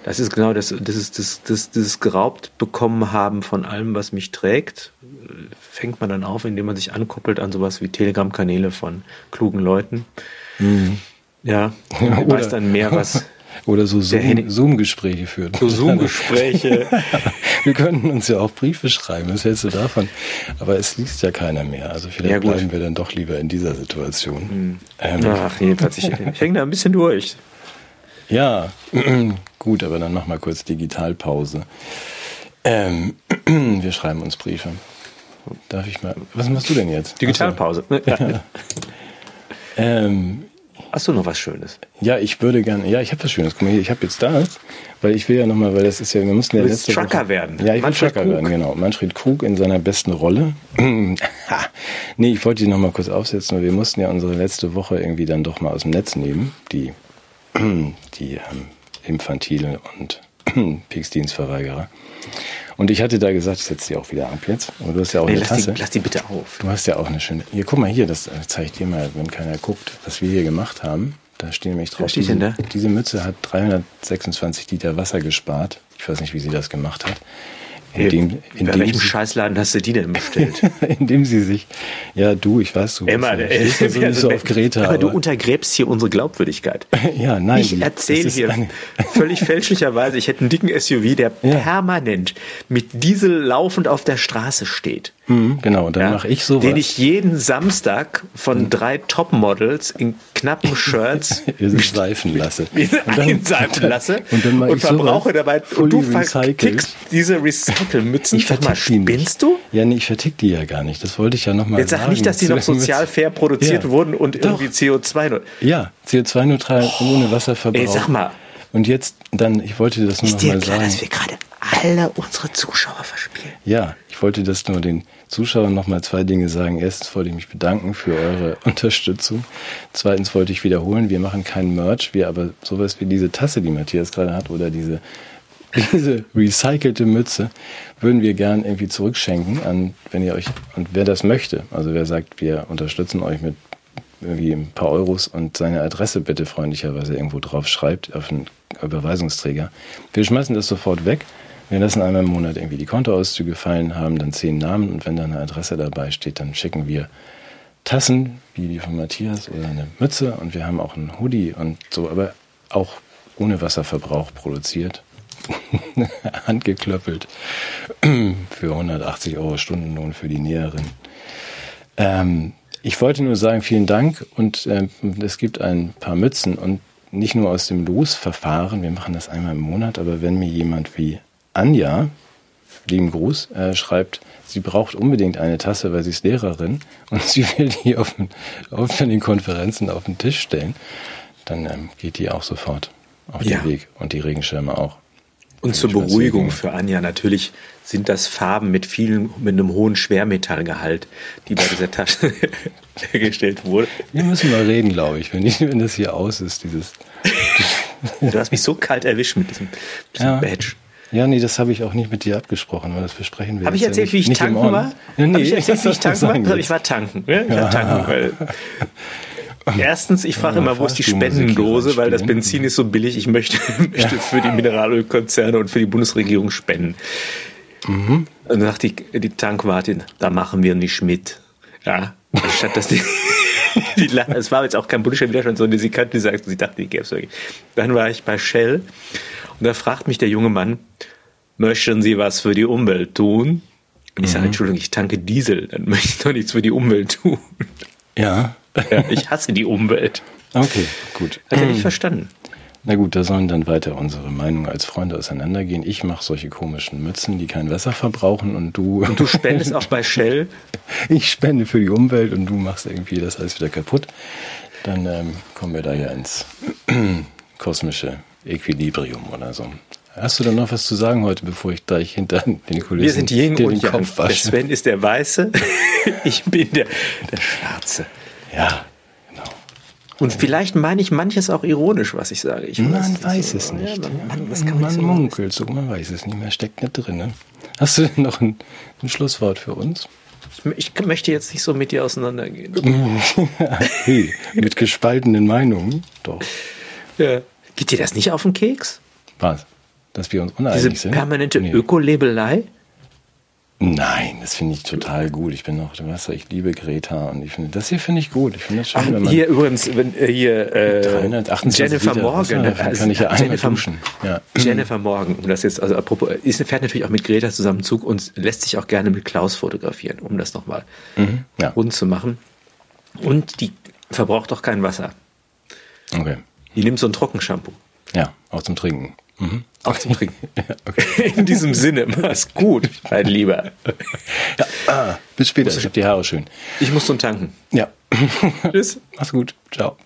Das ist genau das, das ist das, das, das geraubt bekommen haben von allem, was mich trägt, fängt man dann auf, indem man sich ankoppelt an sowas wie Telegram-Kanäle von klugen Leuten. Mhm. Ja, ja weiß dann mehr, was [LAUGHS] oder so Zoom-Gespräche führen. So Zoom-Gespräche. [LAUGHS] Wir könnten uns ja auch Briefe schreiben, was hältst du davon? Aber es liest ja keiner mehr. Also vielleicht ja, bleiben wir dann doch lieber in dieser Situation. Mhm. Ähm, Ach, jedenfalls, ich, [LAUGHS] ich hänge da ein bisschen durch. Ja, [CLEARS THROAT] gut, aber dann mach mal kurz Digitalpause. Ähm, [CLEARS THROAT] wir schreiben uns Briefe. Darf ich mal. Was machst du denn jetzt? Digitalpause. [LAUGHS] So. Ja. ähm, Hast du noch was Schönes? Ja, ich würde gerne. Ja, ich habe was Schönes. Guck mal hier, ich habe jetzt das, weil ich will ja nochmal, weil das ist ja, wir mussten ja du letzte Trucker Woche, werden. Ja, ich Manfred will Trucker Krug. werden, genau. Manfred Krug in seiner besten Rolle. [CLEARS THROAT] nee, ich wollte die nochmal kurz aufsetzen, weil wir mussten ja unsere letzte Woche irgendwie dann doch mal aus dem Netz nehmen, die, die ähm, Infantile und [CLEARS THROAT] Pieksdienstverweigerer. Und ich hatte da gesagt, ich setze die auch wieder ab jetzt. Und du hast ja auch nee, eine lass Tasse. Die, lass die bitte auf. Du hast ja auch eine schöne. Hier, guck mal hier, das zeige ich dir mal, wenn keiner guckt, was wir hier gemacht haben. Da stehen nämlich drauf. Was steht denn da? Diese Mütze hat 326 Liter Wasser gespart. Ich weiß nicht, wie sie das gemacht hat. In Bei welchem Scheißladen hast du die denn bestellt? [LAUGHS] indem sie sich, ja du, ich weiß, du Emma, bist, äh, bist so, also, auf Greta. Aber, aber, du untergräbst hier unsere Glaubwürdigkeit. [LAUGHS] ja, nein. Ich erzähle hier völlig [LAUGHS] fälschlicherweise, ich hätte einen dicken SUV, der ja. permanent mit Diesel laufend auf der Straße steht. Mhm, genau, und dann ja, mache ich sowas. Den ich jeden Samstag von mhm. drei Topmodels in knappen [LAUGHS] Shirts seifen [LAUGHS] lasse. [LAUGHS] einseifen lasse und, dann und verbrauche dabei. Und du vertickst diese Recycle-Mützen. Ich vertick die Spinnst du? Ja, nee, ich vertick die ja gar nicht. Das wollte ich ja nochmal sagen. Jetzt sag nicht, dass die noch sozial fair produziert ja. wurden und Doch. irgendwie CO2... Ja, CO2-neutral oh. ohne Wasserverbrauch. Ey, sag mal. Und jetzt dann, ich wollte das nur nochmal sagen. dass wir gerade alle unsere Zuschauer verspielen? Ja, ich wollte das nur den Zuschauern nochmal zwei Dinge sagen. Erstens wollte ich mich bedanken für eure [LAUGHS] Unterstützung. Zweitens wollte ich wiederholen, wir machen keinen Merch, wir aber sowas wie diese Tasse, die Matthias gerade hat, oder diese, [LAUGHS] diese recycelte Mütze, würden wir gern irgendwie zurückschenken an, wenn ihr euch, und wer das möchte, also wer sagt, wir unterstützen euch mit irgendwie ein paar Euros und seine Adresse bitte freundlicherweise irgendwo drauf schreibt auf einen Überweisungsträger. Wir schmeißen das sofort weg wir lassen einmal im Monat irgendwie die Kontoauszüge fallen, haben dann zehn Namen und wenn da eine Adresse dabei steht, dann schicken wir Tassen, wie die von Matthias, oder eine Mütze und wir haben auch einen Hoodie und so, aber auch ohne Wasserverbrauch produziert. [LAUGHS] Handgeklöppelt für 180 Euro Stundenlohn für die Näherin. Ähm, ich wollte nur sagen, vielen Dank und äh, es gibt ein paar Mützen und nicht nur aus dem Losverfahren, wir machen das einmal im Monat, aber wenn mir jemand wie Anja, lieben Gruß, äh, schreibt, sie braucht unbedingt eine Tasse, weil sie ist Lehrerin und [LAUGHS] sie will die auf, auf den Konferenzen auf den Tisch stellen, dann ähm, geht die auch sofort auf ja. den Weg und die Regenschirme auch. Und zur Beruhigung für Anja, natürlich sind das Farben mit vielen, mit einem hohen Schwermetallgehalt, die bei dieser Tasche [LAUGHS] hergestellt wurden. Wir müssen mal reden, glaube ich, wenn, ich, wenn das hier aus ist, dieses. [LAUGHS] du hast mich so kalt erwischt mit diesem, diesem ja. Badge. Ja, nee, das habe ich auch nicht mit dir abgesprochen, weil das besprechen wir. Habe ich erzählt, ja nicht, wie ich tanken war? Ja, nee, habe ich erzählt, wie ich [LAUGHS] tanken war? Ich war tanken. Ja, ich war tanken. [LAUGHS] Weil Erstens, ich frage ja, immer, wo ist die Spendendose, weil das Benzin ist so billig. Ich möchte, [LAUGHS] möchte für die Mineralölkonzerne und für die Bundesregierung spenden. Mhm. Und dann sagt die, die Tankwartin, da machen wir nicht mit. Ja, anstatt dass die [LAUGHS] es war jetzt auch kein politischer Widerstand, sondern sie kannte, die sagte, sie dachte, die gäbe es wirklich. Dann war ich bei Shell und da fragt mich der junge Mann, möchten Sie was für die Umwelt tun? Ich sage, mhm. Entschuldigung, ich tanke Diesel, dann [LAUGHS] möchte ich doch nichts für die Umwelt tun. Ja. ja ich hasse die Umwelt. Okay, gut. Hat er nicht verstanden. Na gut, da sollen dann weiter unsere Meinungen als Freunde auseinandergehen. Ich mache solche komischen Mützen, die kein Wasser verbrauchen und du. Und du spendest [LAUGHS] auch bei Shell? Ich spende für die Umwelt und du machst irgendwie das alles wieder kaputt. Dann ähm, kommen wir da ja ins [CLEARS THROAT] kosmische Equilibrium oder so. Hast du da noch was zu sagen heute, bevor ich gleich hinter den Kulissen Wir sind Yin und Yang. Der Sven ist der Weiße, [LAUGHS] ich bin der, der Schwarze. Ja. Und vielleicht meine ich manches auch ironisch, was ich sage. Ich man weiß, weiß es nicht. Ja, man, man, das kann man, man so munkelt so, man weiß es nicht mehr, steckt nicht drin. Ne? Hast du noch ein, ein Schlusswort für uns? Ich, ich, möchte jetzt nicht so mit dir auseinandergehen. [LAUGHS] hey, mit gespaltenen Meinungen, doch. Ja. Geht dir das nicht auf den Keks? Was? dass wir uns uneinig Diese sind. permanente nee. Ökolabelei? Nein, das finde ich total gut. Ich bin noch, du weißt ich liebe Greta und ich finde, das hier finde ich gut. Ich finde das schön, Ach, wenn man hier übrigens, wenn äh, hier äh, Jennifer Morgan, Wasser, kann ich ja also, Jennifer, duschen. Ja. [CLEARS THROAT] Jennifer Morgan, um das jetzt, also apropos, ist, fährt natürlich auch mit Greta zusammen Zug und lässt sich auch gerne mit Klaus fotografieren, um das nochmal mhm, ja. rund zu machen. Und die verbraucht auch kein Wasser. Okay. Die nimmt so ein Trockenshampoo. Ja, auch zum Trinken. Mhm. Auch zum Trinken. [LAUGHS] okay. [LAUGHS] In diesem Sinne, mach's gut, mein Lieber. Ja, ah, bis später. Ich hab die Haare schön. Ich muss zum Tanken. Ja. [LAUGHS] Tschüss. Mach's gut. Ciao.